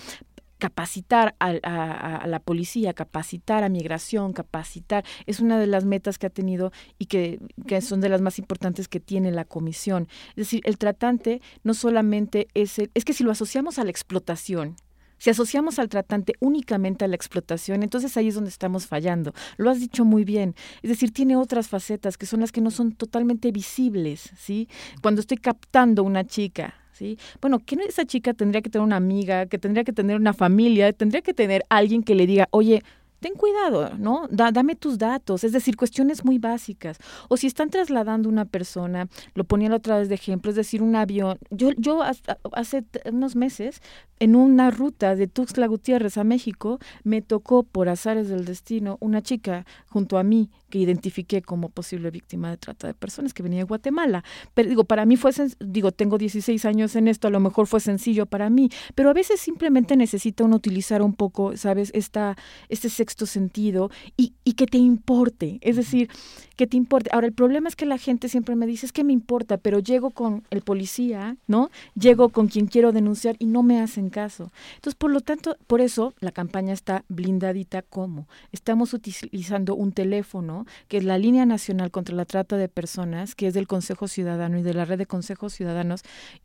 capacitar a, la policía, capacitar a migración, capacitar, es una de las metas que ha tenido y que, que, son de las más importantes que tiene la comisión. Es decir, el tratante no solamente es, el, es que si lo asociamos a la explotación, si asociamos al tratante únicamente a la explotación, entonces ahí es donde estamos fallando. Lo has dicho muy bien. Es decir, tiene otras facetas que son las que no son totalmente visibles, ¿sí? Cuando estoy captando una chica, ¿sí? Bueno, que esa chica tendría que tener una amiga, que tendría que tener una familia, tendría que tener alguien que le diga, oye, ten cuidado, ¿no? dame tus datos, es decir, cuestiones muy básicas. O si están trasladando una persona, lo ponía otra vez de ejemplo, es decir, un avión. Yo, yo hace unos meses, en una ruta de Tuxtla Gutiérrez a México, me tocó por azares del destino una chica junto a mí que identifiqué como posible víctima de trata de personas que venía de Guatemala. Pero digo, para mí fue, digo, tengo 16 años en esto, a lo mejor fue sencillo para mí, pero a veces simplemente necesita uno utilizar un poco, ¿sabes? Esta, este sexto sentido y, y que te importe, es decir, que te importe. Ahora, el problema es que la gente siempre me dice, es que me importa, pero llego con el policía, ¿no? Llego con quien quiero denunciar y no me hacen caso. Entonces, por lo tanto, por eso la campaña está blindadita como estamos utilizando un teléfono que es la línea nacional contra la trata de personas, que es del Consejo Ciudadano y de la red de consejos ciudadanos,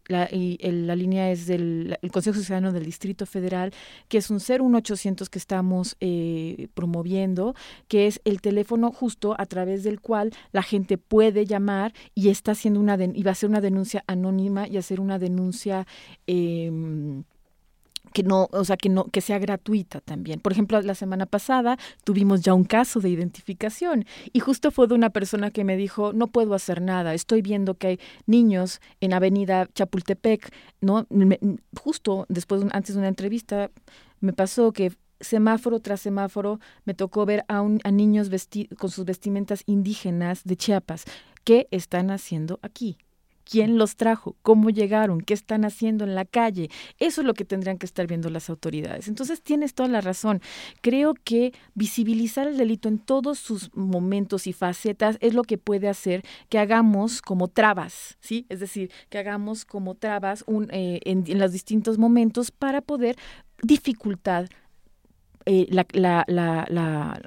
la, y la línea es del Consejo Ciudadano del Distrito Federal, que es un 01800 que estamos eh, promoviendo, que es el teléfono justo a través del cual la gente puede llamar y está haciendo una y va a hacer una denuncia anónima y hacer una denuncia eh, que no, o sea, que no, que sea gratuita también. Por ejemplo, la semana pasada tuvimos ya un caso de identificación y justo fue de una persona que me dijo, no puedo hacer nada, estoy viendo que hay niños en Avenida Chapultepec, ¿no? justo después, antes de una entrevista, me pasó que semáforo tras semáforo me tocó ver a, un, a niños con sus vestimentas indígenas de Chiapas. ¿Qué están haciendo aquí? quién los trajo, cómo llegaron, qué están haciendo en la calle. Eso es lo que tendrían que estar viendo las autoridades. Entonces tienes toda la razón. Creo que visibilizar el delito en todos sus momentos y facetas es lo que puede hacer que hagamos como trabas, ¿sí? Es decir, que hagamos como trabas eh, en, en los distintos momentos para poder dificultar eh, la, la, la,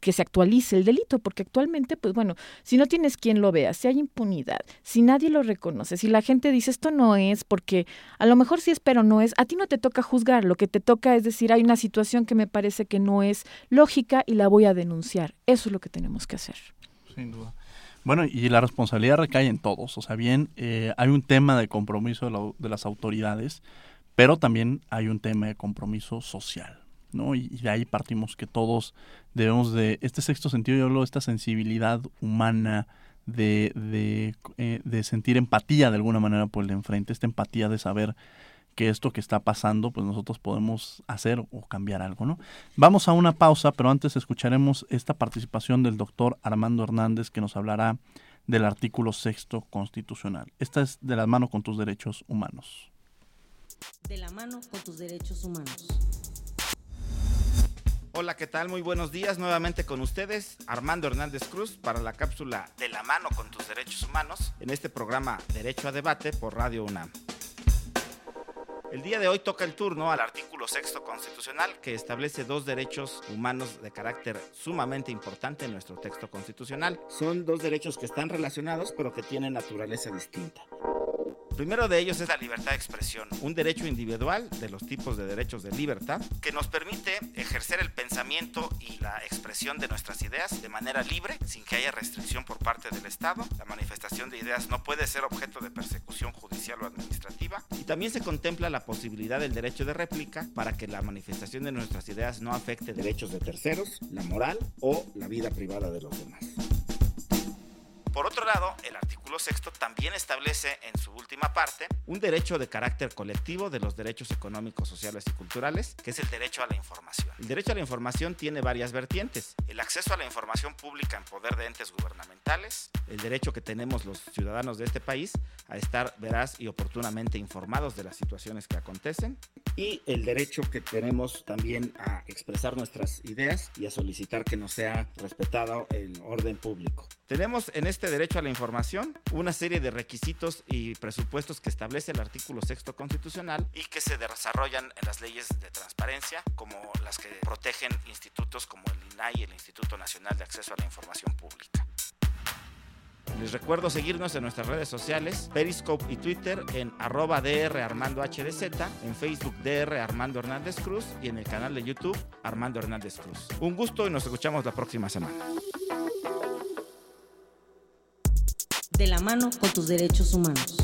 que, se actualice el delito, porque actualmente, pues bueno, si no tienes quien lo vea, si hay impunidad, si nadie lo reconoce, si la gente dice esto no es, porque a lo mejor sí es, pero no es, a ti no te toca juzgar, lo que te toca es decir, hay una situación que me parece que no es lógica y la voy a denunciar. Eso es lo que tenemos que hacer. Sin duda. Bueno, y la responsabilidad recae en todos. O sea, bien, eh, hay un tema de compromiso de, de las autoridades, pero también hay un tema de compromiso social. ¿No? Y, de ahí partimos que todos debemos de, este sexto sentido, yo hablo esta sensibilidad humana, de, de, eh, de, sentir empatía de alguna manera por el de enfrente, esta empatía de saber que esto que está pasando, pues nosotros podemos hacer o cambiar algo, ¿no? Vamos a una pausa, pero antes escucharemos esta participación del doctor Armando Hernández que nos hablará del artículo sexto constitucional. Esta es de la mano con tus derechos humanos. De la mano con tus derechos humanos. Hola, ¿qué tal? Muy buenos días. Nuevamente con ustedes, Armando Hernández Cruz, para la cápsula De la mano con tus derechos humanos, en este programa Derecho a Debate por Radio UNAM. El día de hoy toca el turno al artículo sexto constitucional que establece dos derechos humanos de carácter sumamente importante en nuestro texto constitucional. Son dos derechos que están relacionados pero que tienen naturaleza distinta primero de ellos es la libertad de expresión, un derecho individual de los tipos de derechos de libertad que nos permite ejercer el pensamiento y la expresión de nuestras ideas de manera libre, sin que haya restricción por parte del Estado. La manifestación de ideas no puede ser objeto de persecución judicial o administrativa. Y también se contempla la posibilidad del derecho de réplica para que la manifestación de nuestras ideas no afecte derechos de terceros, la moral o la vida privada de los demás. Por otro lado, el artículo sexto también establece en su última parte un derecho de carácter colectivo de los derechos económicos, sociales y culturales, que es el derecho a la información. El derecho a la información tiene varias vertientes. El acceso a la información pública en poder de entes gubernamentales, el derecho que tenemos los ciudadanos de este país a estar veraz y oportunamente informados de las situaciones que acontecen, y el derecho que tenemos también a expresar nuestras ideas y a solicitar que nos sea respetado el orden público. Tenemos en este derecho a la información una serie de requisitos y presupuestos que establece el artículo sexto constitucional y que se desarrollan en las leyes de transparencia, como las que protegen institutos como el INAI, el Instituto Nacional de Acceso a la Información Pública. Les recuerdo seguirnos en nuestras redes sociales, Periscope y Twitter en arroba DR Armando HDZ, en Facebook DR Armando Hernández Cruz y en el canal de YouTube Armando Hernández Cruz. Un gusto y nos escuchamos la próxima semana. De la mano con tus derechos humanos.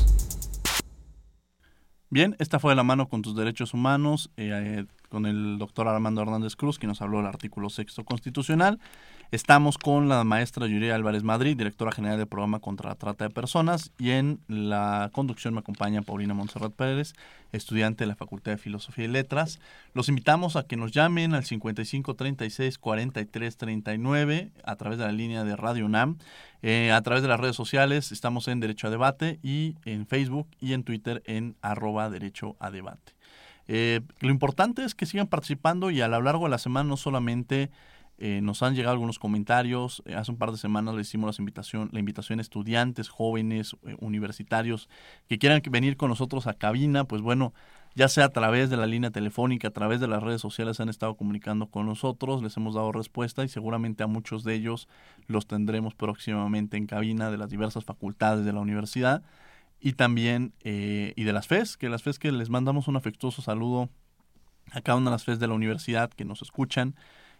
Bien, esta fue de la mano con tus derechos humanos, eh, con el doctor Armando Hernández Cruz, que nos habló del artículo sexto constitucional. Estamos con la maestra Yuri Álvarez Madrid, directora general del programa contra la trata de personas, y en la conducción me acompaña Paulina Montserrat Pérez, estudiante de la Facultad de Filosofía y Letras. Los invitamos a que nos llamen al 55 36 43 39 a través de la línea de Radio UNAM, eh, a través de las redes sociales, estamos en Derecho a Debate y en Facebook y en Twitter en arroba Derecho a Debate. Eh, lo importante es que sigan participando y a lo largo de la semana no solamente eh, nos han llegado algunos comentarios. Eh, hace un par de semanas le hicimos la invitación, la invitación a estudiantes, jóvenes, eh, universitarios que quieran venir con nosotros a cabina. Pues bueno, ya sea a través de la línea telefónica, a través de las redes sociales, han estado comunicando con nosotros. Les hemos dado respuesta y seguramente a muchos de ellos los tendremos próximamente en cabina de las diversas facultades de la universidad y también y de las FES, que las FES que les mandamos un afectuoso saludo a cada una de las FES de la universidad que nos escuchan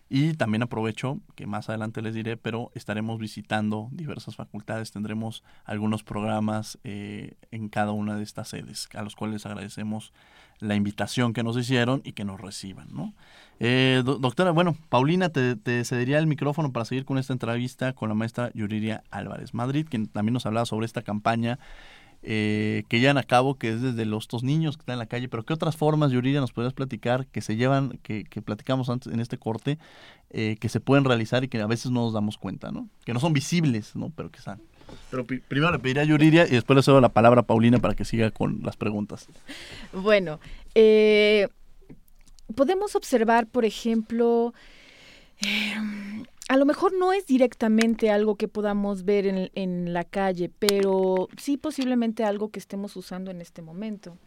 y también aprovecho, que más adelante les diré, pero estaremos visitando diversas facultades, tendremos algunos programas eh, en cada una de estas sedes, a los cuales agradecemos la invitación que nos hicieron y que nos reciban. ¿no? Eh, doctora, bueno, Paulina, te, te, cedería el micrófono para seguir con esta entrevista con la maestra Yuriria Álvarez Madrid, quien también nos hablaba sobre esta campaña eh, que llevan a cabo, que es desde los dos niños que están en la calle, pero ¿qué otras formas, Yuridia, nos podrías platicar que se llevan, que, que platicamos antes en este corte, eh, que se pueden realizar y que a veces no nos damos cuenta, ¿no? Que no son visibles, ¿no? Pero que están. Pero primero le pediría a Yuridia y después le cedo la palabra a Paulina para que siga con las preguntas. Bueno, eh, podemos observar, por ejemplo, a lo mejor no es directamente algo que podamos ver en, la calle, pero sí posiblemente algo que estemos usando en este momento.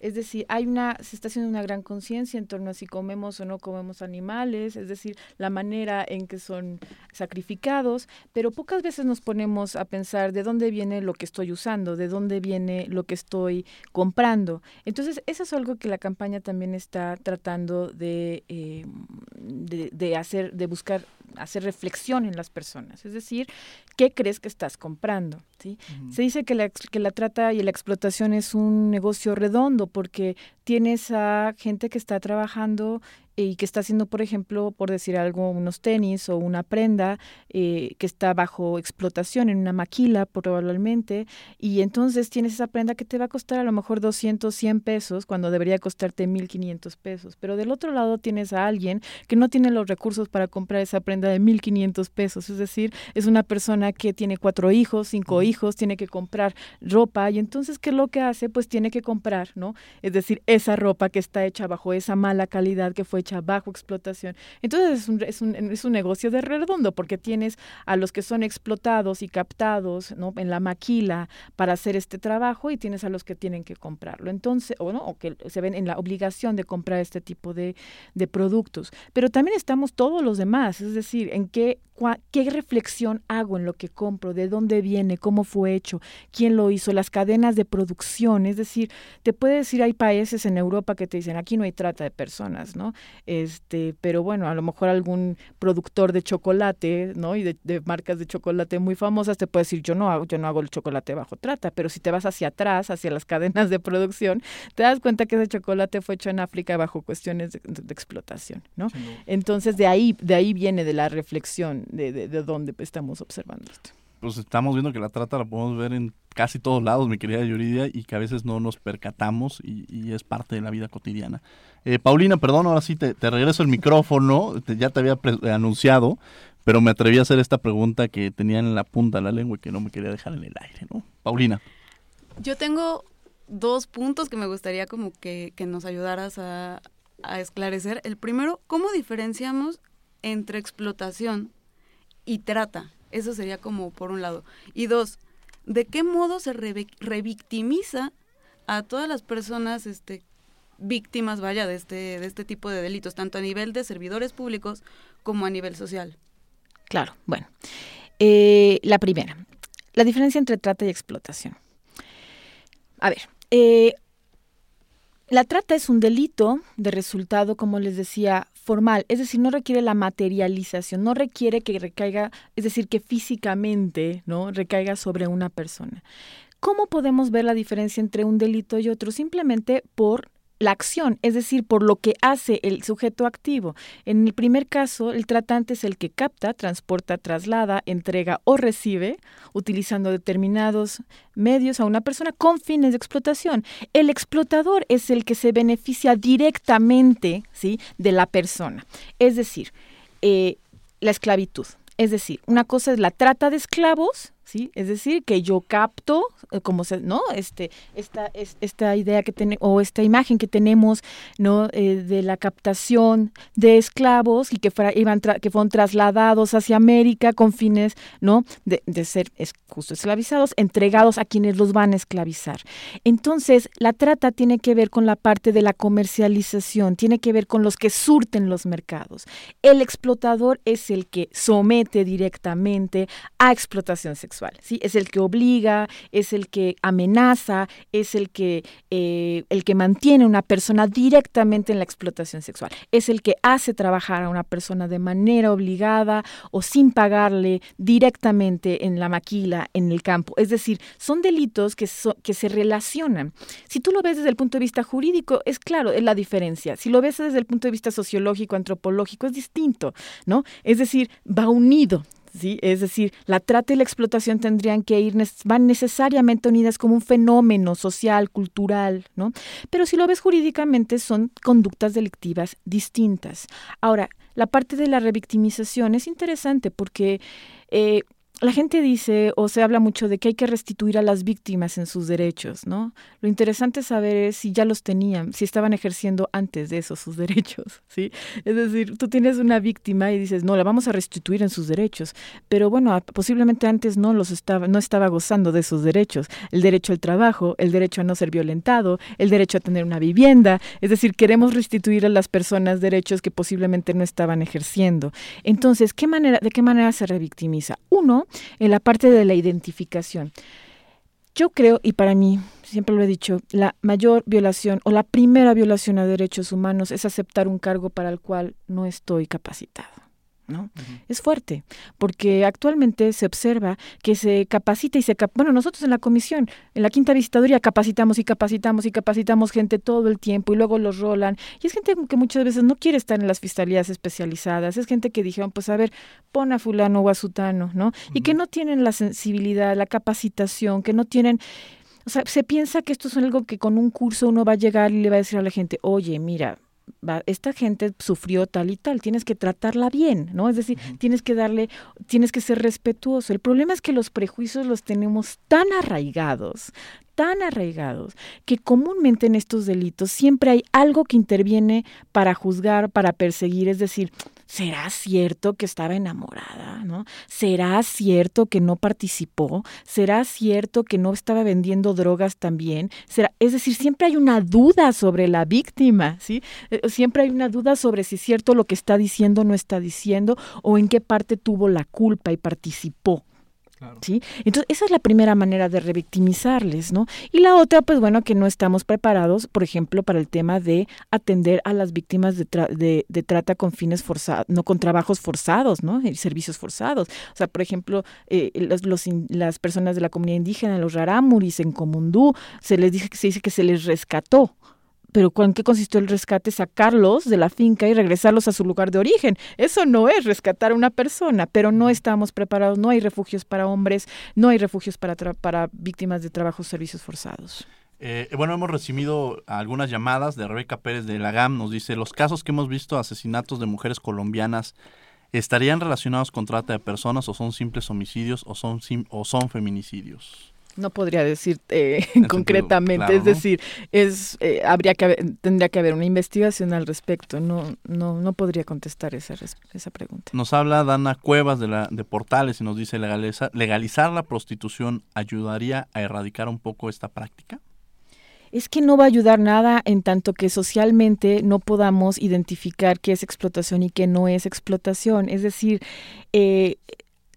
Es decir, hay una, se está haciendo una gran conciencia en torno a si comemos o no comemos animales, es decir, la manera en que son sacrificados, pero pocas veces nos ponemos a pensar de dónde viene lo que estoy usando, de dónde viene lo que estoy comprando. Entonces, eso es algo que la campaña también está tratando de, eh, de, de hacer, de buscar hacer reflexión en las personas, es decir, ¿qué crees que estás comprando? ¿sí? Se dice que la, que la trata y la explotación es un negocio redondo porque tienes a gente que está trabajando y que está haciendo, por ejemplo, por decir algo, unos tenis o una prenda eh, que está bajo explotación en una maquila probablemente, y entonces tienes esa prenda que te va a costar a lo mejor 200, 100 pesos cuando debería costarte 1500 pesos. Pero del otro lado tienes a alguien que no tiene los recursos para comprar esa prenda de 1500 pesos, es decir, es una persona que tiene cuatro hijos, cinco hijos, tiene que comprar ropa, y entonces, ¿qué es lo que hace? Pues tiene que comprar, ¿no? Es decir, esa ropa que está hecha bajo esa mala calidad que fue bajo explotación. Entonces es un, es un, es un negocio de redondo porque tienes a los que son explotados y captados ¿no? en la maquila para hacer este trabajo y tienes a los que tienen que comprarlo. Entonces, o, ¿no? o que se ven en la obligación de comprar este tipo de, de productos. Pero también estamos todos los demás, es decir, en qué, qué reflexión hago en lo que compro, de dónde viene, cómo fue hecho, quién lo hizo, las cadenas de producción. Es decir, te puede decir, hay países en Europa que te dicen, aquí no hay trata de personas, ¿no? este, pero bueno, a lo mejor algún productor de chocolate, ¿no? Y de, marcas de chocolate muy famosas te puede decir, yo no hago, yo no hago el chocolate bajo trata, pero si te vas hacia atrás, hacia las cadenas de producción, te das cuenta que ese chocolate fue hecho en África bajo cuestiones de, explotación, ¿no? Entonces de ahí, de ahí viene de la reflexión de, de, de dónde estamos observando esto pues estamos viendo que la trata la podemos ver en casi todos lados, mi querida Yuridia, y que a veces no nos percatamos y, es parte de la vida cotidiana. Eh, Paulina, perdón, ahora sí te, regreso el micrófono, ya te había anunciado, pero me atreví a hacer esta pregunta que tenía en la punta de la lengua y que no me quería dejar en el aire, ¿no? Paulina. Yo tengo dos puntos que me gustaría como que, que nos ayudaras a, a esclarecer. El primero, ¿cómo diferenciamos entre explotación y trata? Eso sería como por un lado. Y dos, ¿de qué modo se revictimiza a todas las personas este, víctimas, vaya, de este, de este tipo de delitos, tanto a nivel de servidores públicos como a nivel social? Claro, bueno. Eh, la primera, la diferencia entre trata y explotación. A ver, eh, la trata es un delito de resultado, como les decía, formal, es decir, no requiere la materialización, no requiere que recaiga, es decir, que físicamente, ¿no? recaiga sobre una persona. ¿Cómo podemos ver la diferencia entre un delito y otro? Simplemente por la acción, es decir, por lo que hace el sujeto activo. En el primer caso, el tratante es el que capta, transporta, traslada, entrega o recibe, utilizando determinados medios a una persona con fines de explotación. El explotador es el que se beneficia directamente ¿sí? de la persona. Es decir, eh, la esclavitud. Es decir, una cosa es la trata de esclavos, ¿sí? Es decir, que yo capto, eh, como se, ¿no? Este, esta, es, esta idea que tenemos, o esta imagen que tenemos, ¿no? Eh, de la captación de esclavos y que, iban que fueron trasladados hacia América con fines, ¿no? De, de ser justo esclavizados, entregados a quienes los van a esclavizar. Entonces, la trata tiene que ver con la parte de la comercialización, tiene que ver con los que surten los mercados. El explotador es el que somete directamente a explotación sexual. Es el que obliga, es el que amenaza, es el que, eh, el que mantiene a una persona directamente en la explotación sexual. Es el que hace trabajar a una persona de manera obligada o sin pagarle directamente en la maquila, en el campo. Es decir, son delitos que, que se relacionan. Si tú lo ves desde el punto de vista jurídico, es claro, es la diferencia. Si lo ves desde el punto de vista sociológico, antropológico, es distinto, ¿no? Es decir, va unido. ¿Sí? Es decir, la trata y la explotación tendrían que ir, van necesariamente unidas como un fenómeno social, cultural, ¿no? Pero si lo ves jurídicamente son conductas delictivas distintas. Ahora, la parte de la revictimización es interesante porque eh, la gente dice o se habla mucho de que hay que restituir a las víctimas en sus derechos, ¿no? Lo interesante saber es si ya los tenían, si estaban ejerciendo antes de eso sus derechos, ¿sí? Es decir, tú tienes una víctima y dices, no, la vamos a restituir en sus derechos, pero bueno, posiblemente antes no los estaba, no estaba gozando de sus derechos, el derecho al trabajo, el derecho a no ser violentado, el derecho a tener una vivienda, es decir, queremos restituir a las personas derechos que posiblemente no estaban ejerciendo. Entonces, ¿qué manera, ¿de qué manera se revictimiza? Uno, en la parte de la identificación. Yo creo, y para mí, siempre lo he dicho, la mayor violación o la primera violación a derechos humanos es aceptar un cargo para el cual no estoy capacitado. ¿No? Es fuerte, porque actualmente se observa que se capacita y se... bueno, nosotros en la comisión, en la quinta visitaduría, capacitamos y capacitamos y capacitamos gente todo el tiempo y luego los rolan. Y es gente que muchas veces no quiere estar en las fiscalías especializadas, es gente que dijeron, pues a ver, pon a fulano o a sutano, ¿no? Y que no tienen la sensibilidad, la capacitación, que no tienen... O sea, se piensa que esto es algo que con un curso uno va a llegar y le va a decir a la gente, oye, mira, esta gente sufrió tal y tal, tienes que tratarla bien, ¿no? Es decir, tienes que darle, tienes que ser respetuoso. El problema es que los prejuicios los tenemos tan arraigados, tan arraigados, que comúnmente en estos delitos siempre hay algo que interviene para juzgar, para perseguir, es decir, ¿Será cierto que estaba enamorada? ¿no? ¿Será cierto que no participó? ¿Será cierto que no estaba vendiendo drogas también? ¿Será? Es decir, siempre hay una duda sobre la víctima, ¿sí? Eh, siempre hay una duda sobre si es cierto lo que está diciendo o no está diciendo o en qué parte tuvo la culpa y participó. ¿Sí? Entonces, esa es la primera manera de revictimizarles, ¿no? Y la otra, pues bueno, que no estamos preparados, por ejemplo, para el tema de atender a las víctimas de, de, trata con fines forzados, no con trabajos forzados, ¿no? Y servicios forzados. O sea, por ejemplo, eh, los, las personas de la comunidad indígena, los rarámuris en Comundú, se les dice se dice que se les rescató, pero ¿en qué consistió el rescate? Sacarlos de la finca y regresarlos a su lugar de origen. Eso no es rescatar a una persona, pero no estamos preparados, no hay refugios para hombres, no hay refugios para, para víctimas de trabajos servicios forzados. Eh, bueno, hemos recibido algunas llamadas de Rebeca Pérez de la GAM. Nos dice, los casos que hemos visto, asesinatos de mujeres colombianas, ¿estarían relacionados con trata de personas o son simples homicidios o son, o son feminicidios? No podría decir eh, concretamente, es decir, es eh, habría que tendría que haber una investigación al respecto. No, no, no podría contestar esa esa pregunta. Nos habla Dana Cuevas de la de Portales y nos dice legalizar, legalizar la prostitución ayudaría a erradicar un poco esta práctica. Es que no va a ayudar nada en tanto que socialmente no podamos identificar qué es explotación y qué no es explotación. Es decir, eh,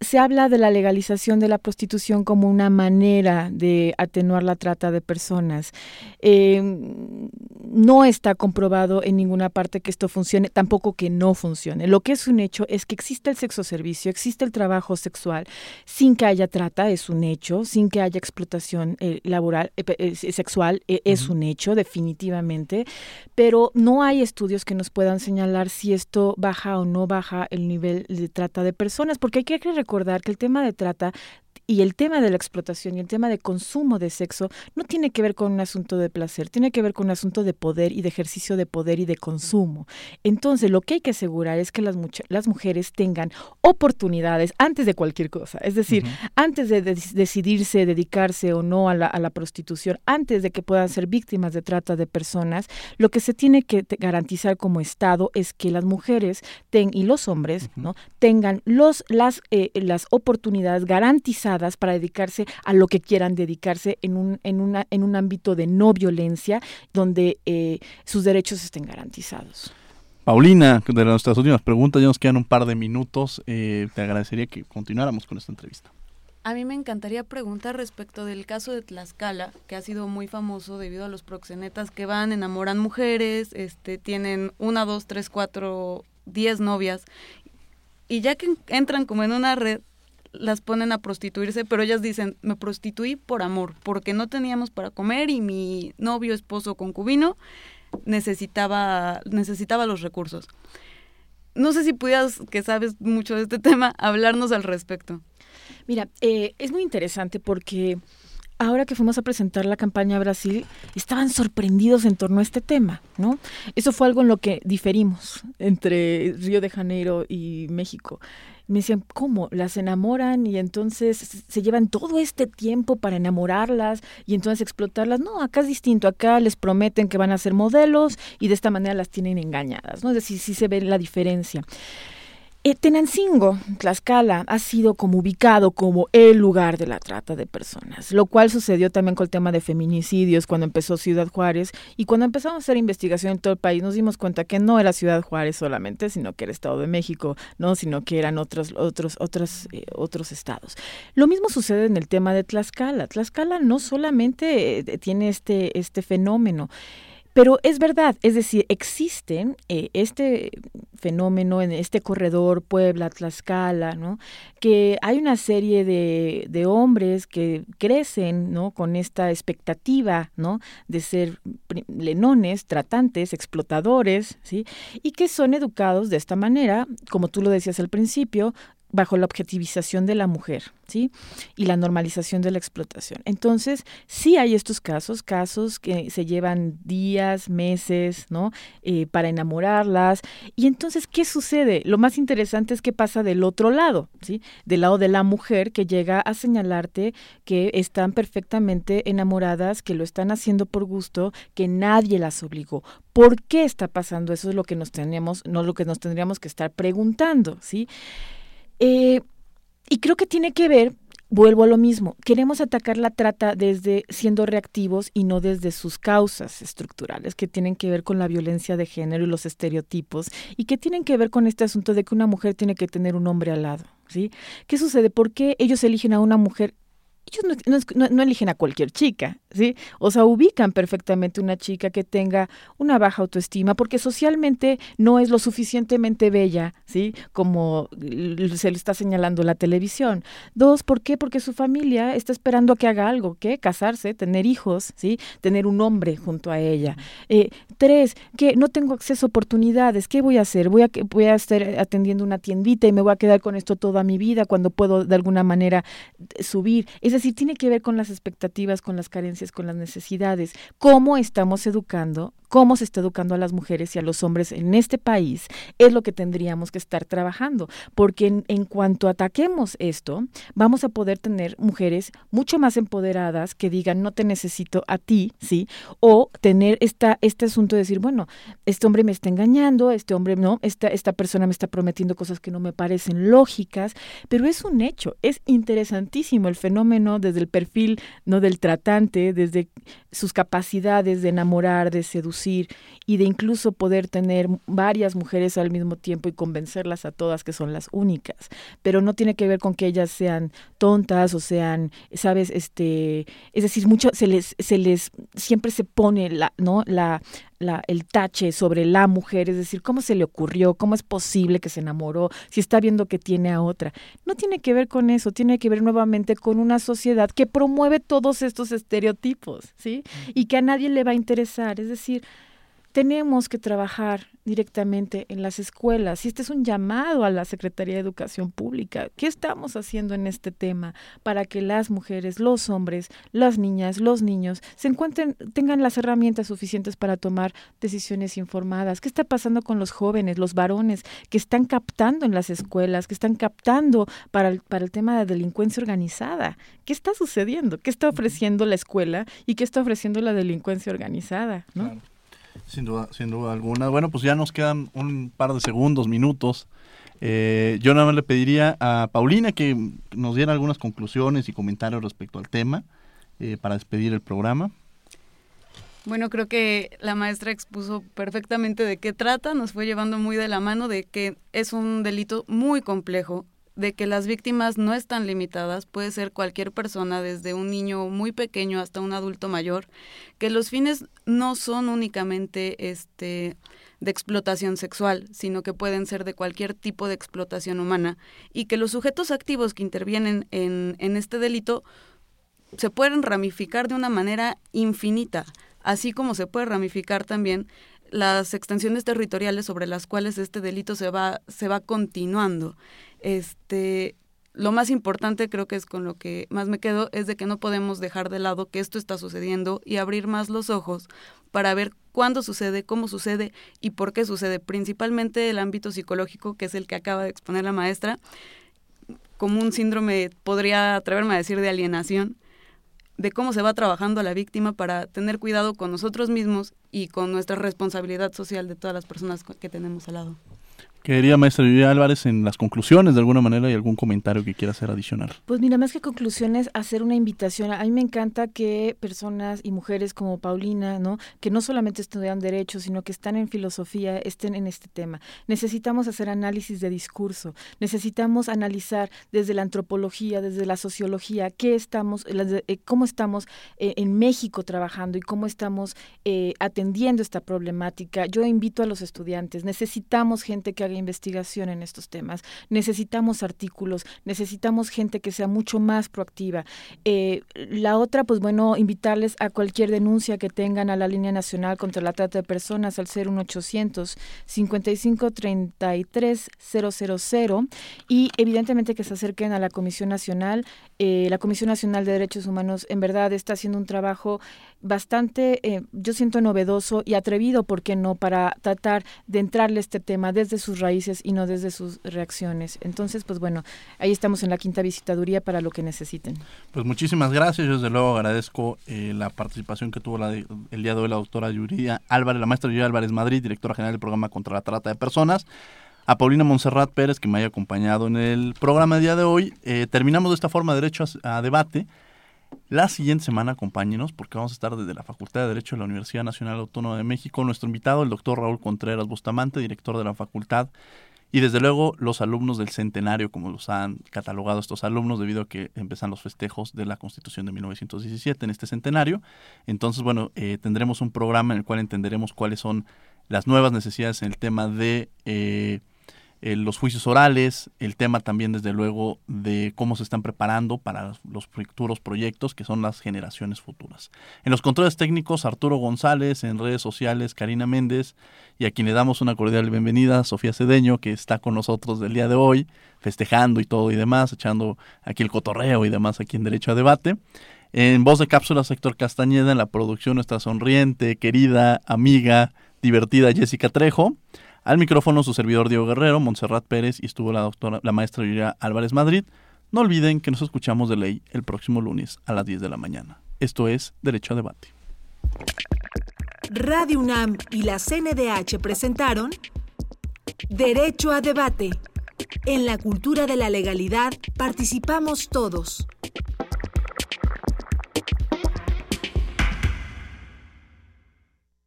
se habla de la legalización de la prostitución como una manera de atenuar la trata de personas. Eh, no está comprobado en ninguna parte que esto funcione, tampoco que no funcione. Lo que es un hecho es que existe el sexo servicio, existe el trabajo sexual sin que haya trata, es un hecho, sin que haya explotación eh, laboral, eh, sexual, es un hecho, definitivamente, pero no hay estudios que nos puedan señalar si esto baja o no baja el nivel de trata de personas, porque hay que recordar que el tema de trata y el tema de la explotación y el tema de consumo de sexo no tiene que ver con un asunto de placer, tiene que ver con un asunto de poder y de ejercicio de poder y de consumo. Entonces, lo que hay que asegurar es que las, las mujeres tengan oportunidades antes de cualquier cosa. Es decir, antes de, decidirse dedicarse o no a la, a la, prostitución, antes de que puedan ser víctimas de trata de personas, lo que se tiene que garantizar como Estado es que las mujeres ten, y los hombres ¿no? tengan los, las, eh, las oportunidades garantizadas para dedicarse a lo que quieran dedicarse en un, en una, en un ámbito de no violencia donde eh, sus derechos estén garantizados. Paulina, de nuestras últimas preguntas, ya nos quedan un par de minutos. Eh, te agradecería que continuáramos con esta entrevista. A mí me encantaría preguntar respecto del caso de Tlaxcala, que ha sido muy famoso debido a los proxenetas que van, enamoran mujeres, este, tienen una, dos, tres, cuatro, diez novias, y ya que entran como en una red, las ponen a prostituirse, pero ellas dicen, me prostituí por amor, porque no teníamos para comer y mi novio, esposo, concubino necesitaba, necesitaba los recursos. No sé si pudieras, que sabes mucho de este tema, hablarnos al respecto. Mira, eh, es muy interesante porque ahora que fuimos a presentar la campaña a Brasil, estaban sorprendidos en torno a este tema, ¿no? Eso fue algo en lo que diferimos entre Río de Janeiro y México me decían, ¿cómo? ¿Las enamoran y entonces se llevan todo este tiempo para enamorarlas y entonces explotarlas? No, acá es distinto, acá les prometen que van a ser modelos y de esta manera las tienen engañadas, ¿no? Es decir, sí se ve la diferencia. Eh, Tenancingo, Tlaxcala, ha sido como ubicado como el lugar de la trata de personas, lo cual sucedió también con el tema de feminicidios cuando empezó Ciudad Juárez y cuando empezamos a hacer investigación en todo el país nos dimos cuenta que no era Ciudad Juárez solamente, sino que era Estado de México, no, sino que eran otros otros otros eh, otros estados. Lo mismo sucede en el tema de Tlaxcala. Tlaxcala no solamente eh, tiene este este fenómeno pero es verdad, es decir, existen eh, este fenómeno en este corredor Puebla, Tlaxcala, ¿no? que hay una serie de, de, hombres que crecen ¿no? con esta expectativa ¿no? de ser lenones, tratantes, explotadores, ¿sí? y que son educados de esta manera, como tú lo decías al principio, bajo la objetivización de la mujer, ¿sí? Y la normalización de la explotación. Entonces, sí hay estos casos, casos que se llevan días, meses, ¿no? Eh, para enamorarlas. Y entonces, ¿qué sucede? Lo más interesante es qué pasa del otro lado, ¿sí? Del lado de la mujer que llega a señalarte que están perfectamente enamoradas, que lo están haciendo por gusto, que nadie las obligó. ¿Por qué está pasando? Eso es lo que nos tenemos, no lo que nos tendríamos que estar preguntando, ¿sí? Eh, y creo que tiene que ver, vuelvo a lo mismo, queremos atacar la trata desde siendo reactivos y no desde sus causas estructurales, que tienen que ver con la violencia de género y los estereotipos, y que tienen que ver con este asunto de que una mujer tiene que tener un hombre al lado. ¿Sí? ¿Qué sucede? ¿Por qué ellos eligen a una mujer ellos no, eligen a cualquier chica, ¿sí? O sea, ubican perfectamente una chica que tenga una baja autoestima porque socialmente no es lo suficientemente bella, ¿sí? Como se le está señalando la televisión. Dos, ¿por qué? Porque su familia está esperando a que haga algo, ¿qué? Casarse, tener hijos, ¿sí? Tener un hombre junto a ella. Eh, tres, que no tengo acceso a oportunidades, ¿qué voy a hacer? Voy a, voy a estar atendiendo una tiendita y me voy a quedar con esto toda mi vida cuando puedo de alguna manera subir. Es decir, tiene que ver con las expectativas, con las carencias, con las necesidades. ¿Cómo estamos educando cómo se está educando a las mujeres y a los hombres en este país, es lo que tendríamos que estar trabajando, porque en, cuanto ataquemos esto, vamos a poder tener mujeres mucho más empoderadas que digan, no te necesito a ti, ¿sí? O tener esta, este asunto de decir, bueno, este hombre me está engañando, este hombre no, esta, esta persona me está prometiendo cosas que no me parecen lógicas, pero es un hecho, es interesantísimo el fenómeno desde el perfil, ¿no? Del tratante, desde sus capacidades de enamorar, de seducir, y de incluso poder tener varias mujeres al mismo tiempo y convencerlas a todas que son las únicas. Pero no tiene que ver con que ellas sean tontas o sean, sabes, este, es decir, mucho se les, se les, siempre se pone la, ¿no? La, la, el tache sobre la mujer, es decir, cómo se le ocurrió, cómo es posible que se enamoró, si está viendo que tiene a otra. No tiene que ver con eso, tiene que ver nuevamente con una sociedad que promueve todos estos estereotipos, ¿sí? Y que a nadie le va a interesar, es decir, tenemos que trabajar directamente en las escuelas. Y este es un llamado a la Secretaría de Educación Pública. ¿Qué estamos haciendo en este tema para que las mujeres, los hombres, las niñas, los niños se encuentren, tengan las herramientas suficientes para tomar decisiones informadas? ¿Qué está pasando con los jóvenes, los varones que están captando en las escuelas, que están captando para el, para el tema de delincuencia organizada? ¿Qué está sucediendo? ¿Qué está ofreciendo la escuela y qué está ofreciendo la delincuencia organizada? ¿no? Sin duda, sin duda alguna. Bueno, pues ya nos quedan un par de segundos, minutos. Eh, yo nada más le pediría a Paulina que nos diera algunas conclusiones y comentarios respecto al tema eh, para despedir el programa. Bueno, creo que la maestra expuso perfectamente de qué trata, nos fue llevando muy de la mano de que es un delito muy complejo, de que las víctimas no están limitadas, puede ser cualquier persona, desde un niño muy pequeño hasta un adulto mayor, que los fines no son únicamente este de explotación sexual, sino que pueden ser de cualquier tipo de explotación humana, y que los sujetos activos que intervienen en, en este delito se pueden ramificar de una manera infinita, así como se puede ramificar también las extensiones territoriales sobre las cuales este delito se va, se va continuando. Este, lo más importante creo que es con lo que más me quedo es de que no podemos dejar de lado que esto está sucediendo y abrir más los ojos para ver cuándo sucede, cómo sucede y por qué sucede, principalmente el ámbito psicológico que es el que acaba de exponer la maestra, como un síndrome, podría atreverme a decir, de alienación, de cómo se va trabajando a la víctima para tener cuidado con nosotros mismos y con nuestra responsabilidad social de todas las personas que tenemos al lado. Quería, maestra Yuya Álvarez, en las conclusiones de alguna manera y algún comentario que quiera hacer adicional. Pues mira, más que conclusiones, hacer una invitación. A mí me encanta que personas y mujeres como Paulina, ¿no? que no solamente estudian derecho, sino que están en filosofía, estén en este tema. Necesitamos hacer análisis de discurso, necesitamos analizar desde la antropología, desde la sociología, qué estamos, eh, cómo estamos eh, en México trabajando y cómo estamos eh, atendiendo esta problemática. Yo invito a los estudiantes, necesitamos gente que investigación en estos temas. Necesitamos artículos, necesitamos gente que sea mucho más proactiva. Eh, la otra, pues bueno, invitarles a cualquier denuncia que tengan a la línea nacional contra la trata de personas al 01800 55 33 000 y evidentemente que se acerquen a la Comisión Nacional. Eh, la Comisión Nacional de Derechos Humanos en verdad está haciendo un trabajo bastante, eh, yo siento novedoso y atrevido, ¿por qué no?, para tratar de entrarle este tema desde sus raíces y no desde sus reacciones. Entonces, pues bueno, ahí estamos en la quinta visitaduría para lo que necesiten. Pues muchísimas gracias, yo desde luego agradezco eh, la participación que tuvo la el día de hoy la doctora Yuría Álvarez, la maestra Yuría Álvarez Madrid, directora general del programa contra la trata de personas a Paulina Monserrat Pérez, que me haya acompañado en el programa de día de hoy. Eh, terminamos de esta forma derecho a debate. La siguiente semana acompáñenos porque vamos a estar desde la Facultad de Derecho de la Universidad Nacional Autónoma de México. Nuestro invitado, el doctor Raúl Contreras Bustamante, director de la facultad. Y desde luego los alumnos del centenario, como los han catalogado estos alumnos, debido a que empiezan los festejos de la Constitución de 1917 en este centenario. Entonces, bueno, eh, tendremos un programa en el cual entenderemos cuáles son las nuevas necesidades en el tema de eh, eh, los juicios orales, el tema también desde luego de cómo se están preparando para los futuros proyectos que son las generaciones futuras. En los controles técnicos, Arturo González, en redes sociales, Karina Méndez, y a quien le damos una cordial bienvenida, Sofía Cedeño, que está con nosotros del día de hoy, festejando y todo y demás, echando aquí el cotorreo y demás aquí en Derecho a Debate. En voz de cápsula, Héctor Castañeda, en la producción nuestra sonriente, querida, amiga, divertida Jessica Trejo. Al micrófono su servidor Diego Guerrero, Montserrat Pérez y estuvo la doctora, la maestra Yuria Álvarez Madrid. No olviden que nos escuchamos de ley el próximo lunes a las 10 de la mañana. Esto es Derecho a Debate. Radio UNAM y la CNDH presentaron Derecho a Debate. En la cultura de la legalidad participamos todos.